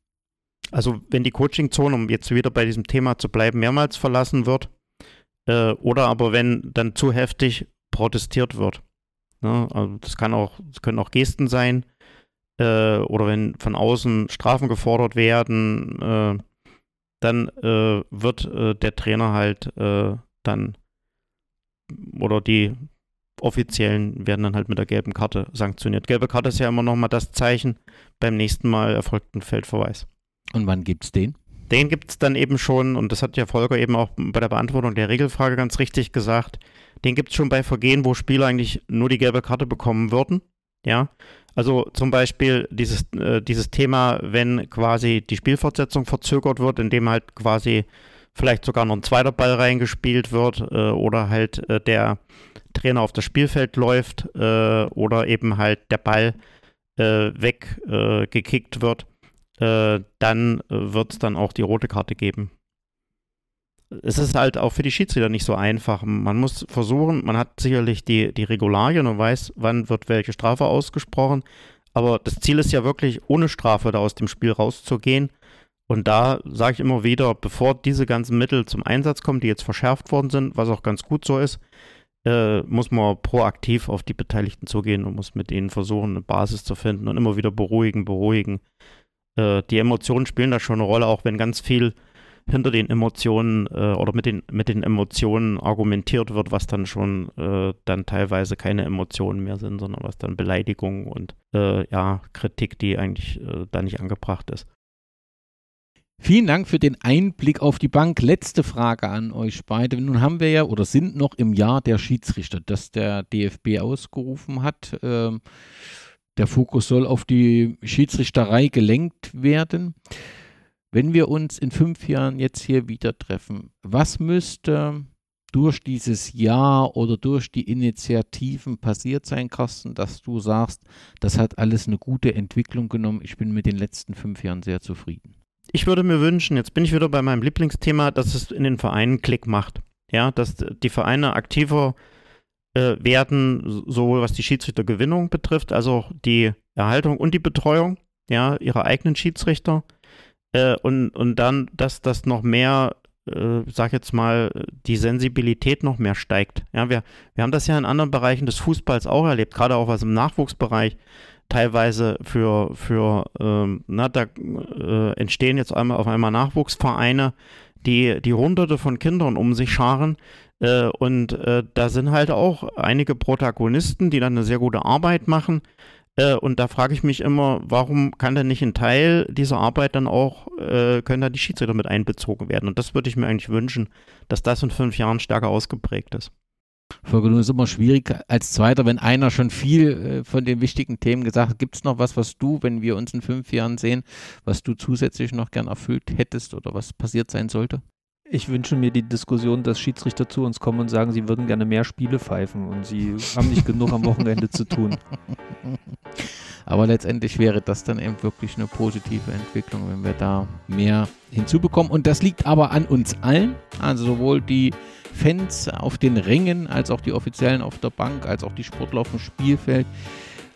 Also wenn die Coachingzone, um jetzt wieder bei diesem Thema zu bleiben, mehrmals verlassen wird, äh, oder aber wenn dann zu heftig protestiert wird. Ne? Also das kann auch, das können auch Gesten sein, äh, oder wenn von außen Strafen gefordert werden, äh, dann äh, wird äh, der Trainer halt äh, dann oder die Offiziellen werden dann halt mit der gelben Karte sanktioniert. Gelbe Karte ist ja immer nochmal das Zeichen, beim nächsten Mal erfolgt ein Feldverweis. Und wann gibt es den? Den gibt es dann eben schon, und das hat ja Volker eben auch bei der Beantwortung der Regelfrage ganz richtig gesagt, den gibt es schon bei Vergehen, wo Spieler eigentlich nur die gelbe Karte bekommen würden. Ja, also zum Beispiel dieses, äh, dieses Thema, wenn quasi die Spielfortsetzung verzögert wird, indem halt quasi vielleicht sogar noch ein zweiter Ball reingespielt wird äh, oder halt äh, der Trainer auf das Spielfeld läuft äh, oder eben halt der Ball äh, weggekickt wird, äh, dann wird es dann auch die rote Karte geben es ist halt auch für die Schiedsrichter nicht so einfach. Man muss versuchen, man hat sicherlich die, die Regularien und weiß, wann wird welche Strafe ausgesprochen. Aber das Ziel ist ja wirklich, ohne Strafe da aus dem Spiel rauszugehen. Und da sage ich immer wieder, bevor diese ganzen Mittel zum Einsatz kommen, die jetzt verschärft worden sind, was auch ganz gut so ist, äh, muss man proaktiv auf die Beteiligten zugehen und muss mit ihnen versuchen, eine Basis zu finden und immer wieder beruhigen, beruhigen. Äh, die Emotionen spielen da schon eine Rolle, auch wenn ganz viel hinter den Emotionen äh, oder mit den, mit den Emotionen argumentiert wird, was dann schon äh, dann teilweise keine Emotionen mehr sind, sondern was dann Beleidigung und äh, ja, Kritik, die eigentlich äh, da nicht angebracht ist. Vielen Dank für den Einblick auf die Bank. Letzte Frage an euch beide. Nun haben wir ja oder sind noch im Jahr der Schiedsrichter, das der DFB ausgerufen hat. Ähm, der Fokus soll auf die Schiedsrichterei gelenkt werden. Wenn wir uns in fünf Jahren jetzt hier wieder treffen, was müsste durch dieses Jahr oder durch die Initiativen passiert sein, Carsten, dass du sagst, das hat alles eine gute Entwicklung genommen. Ich bin mit den letzten fünf Jahren sehr zufrieden. Ich würde mir wünschen, jetzt bin ich wieder bei meinem Lieblingsthema, dass es in den Vereinen Klick macht. Ja, dass die Vereine aktiver äh, werden, sowohl was die Schiedsrichtergewinnung betrifft, als auch die Erhaltung und die Betreuung ja, ihrer eigenen Schiedsrichter. Äh, und, und dann, dass das noch mehr äh, sag jetzt mal, die Sensibilität noch mehr steigt. Ja, wir, wir haben das ja in anderen Bereichen des Fußballs auch erlebt, gerade auch was im Nachwuchsbereich teilweise für, für ähm, na, da äh, entstehen jetzt einmal auf einmal Nachwuchsvereine, die, die hunderte von Kindern um sich scharen. Äh, und äh, da sind halt auch einige Protagonisten, die dann eine sehr gute Arbeit machen. Äh, und da frage ich mich immer, warum kann denn nicht ein Teil dieser Arbeit dann auch, äh, können da die Schiedsrichter mit einbezogen werden? Und das würde ich mir eigentlich wünschen, dass das in fünf Jahren stärker ausgeprägt ist. Folge ist immer schwierig als Zweiter, wenn einer schon viel äh, von den wichtigen Themen gesagt hat. Gibt es noch was, was du, wenn wir uns in fünf Jahren sehen, was du zusätzlich noch gern erfüllt hättest oder was passiert sein sollte? Ich wünsche mir die Diskussion, dass Schiedsrichter zu uns kommen und sagen, sie würden gerne mehr Spiele pfeifen und sie haben nicht genug am Wochenende zu tun. *laughs* Aber letztendlich wäre das dann eben wirklich eine positive Entwicklung, wenn wir da mehr hinzubekommen. Und das liegt aber an uns allen, also sowohl die Fans auf den Rängen, als auch die Offiziellen auf der Bank, als auch die Sportler auf dem Spielfeld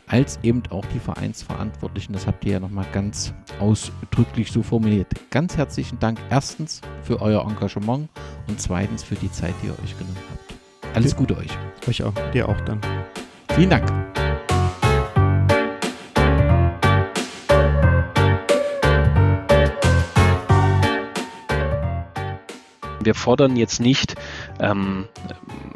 als eben auch die Vereinsverantwortlichen. Das habt ihr ja nochmal ganz ausdrücklich so formuliert. Ganz herzlichen Dank erstens für euer Engagement und zweitens für die Zeit, die ihr euch genommen habt. Alles Gute euch. Euch auch. Dir auch dann. Vielen Dank. Wir fordern jetzt nicht ähm,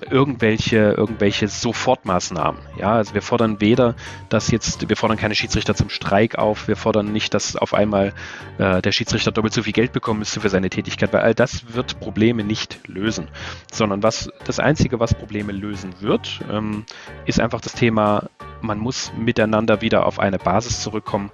irgendwelche, irgendwelche Sofortmaßnahmen. Ja, also wir fordern weder, dass jetzt, wir fordern keine Schiedsrichter zum Streik auf, wir fordern nicht, dass auf einmal äh, der Schiedsrichter doppelt so viel Geld bekommen müsste für seine Tätigkeit, weil all das wird Probleme nicht lösen. Sondern was das Einzige, was Probleme lösen wird, ähm, ist einfach das Thema, man muss miteinander wieder auf eine Basis zurückkommen,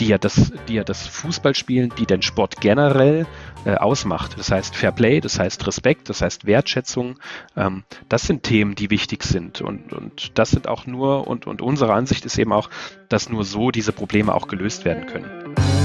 die ja das, die ja das Fußballspielen, die den Sport generell äh, ausmacht. Das heißt Fair Play, das heißt Respekt, das heißt Wertschätzung. Ähm, das sind Themen, die wichtig sind. Und, und das sind auch nur, und, und unsere Ansicht ist eben auch, dass nur so diese Probleme auch gelöst werden können.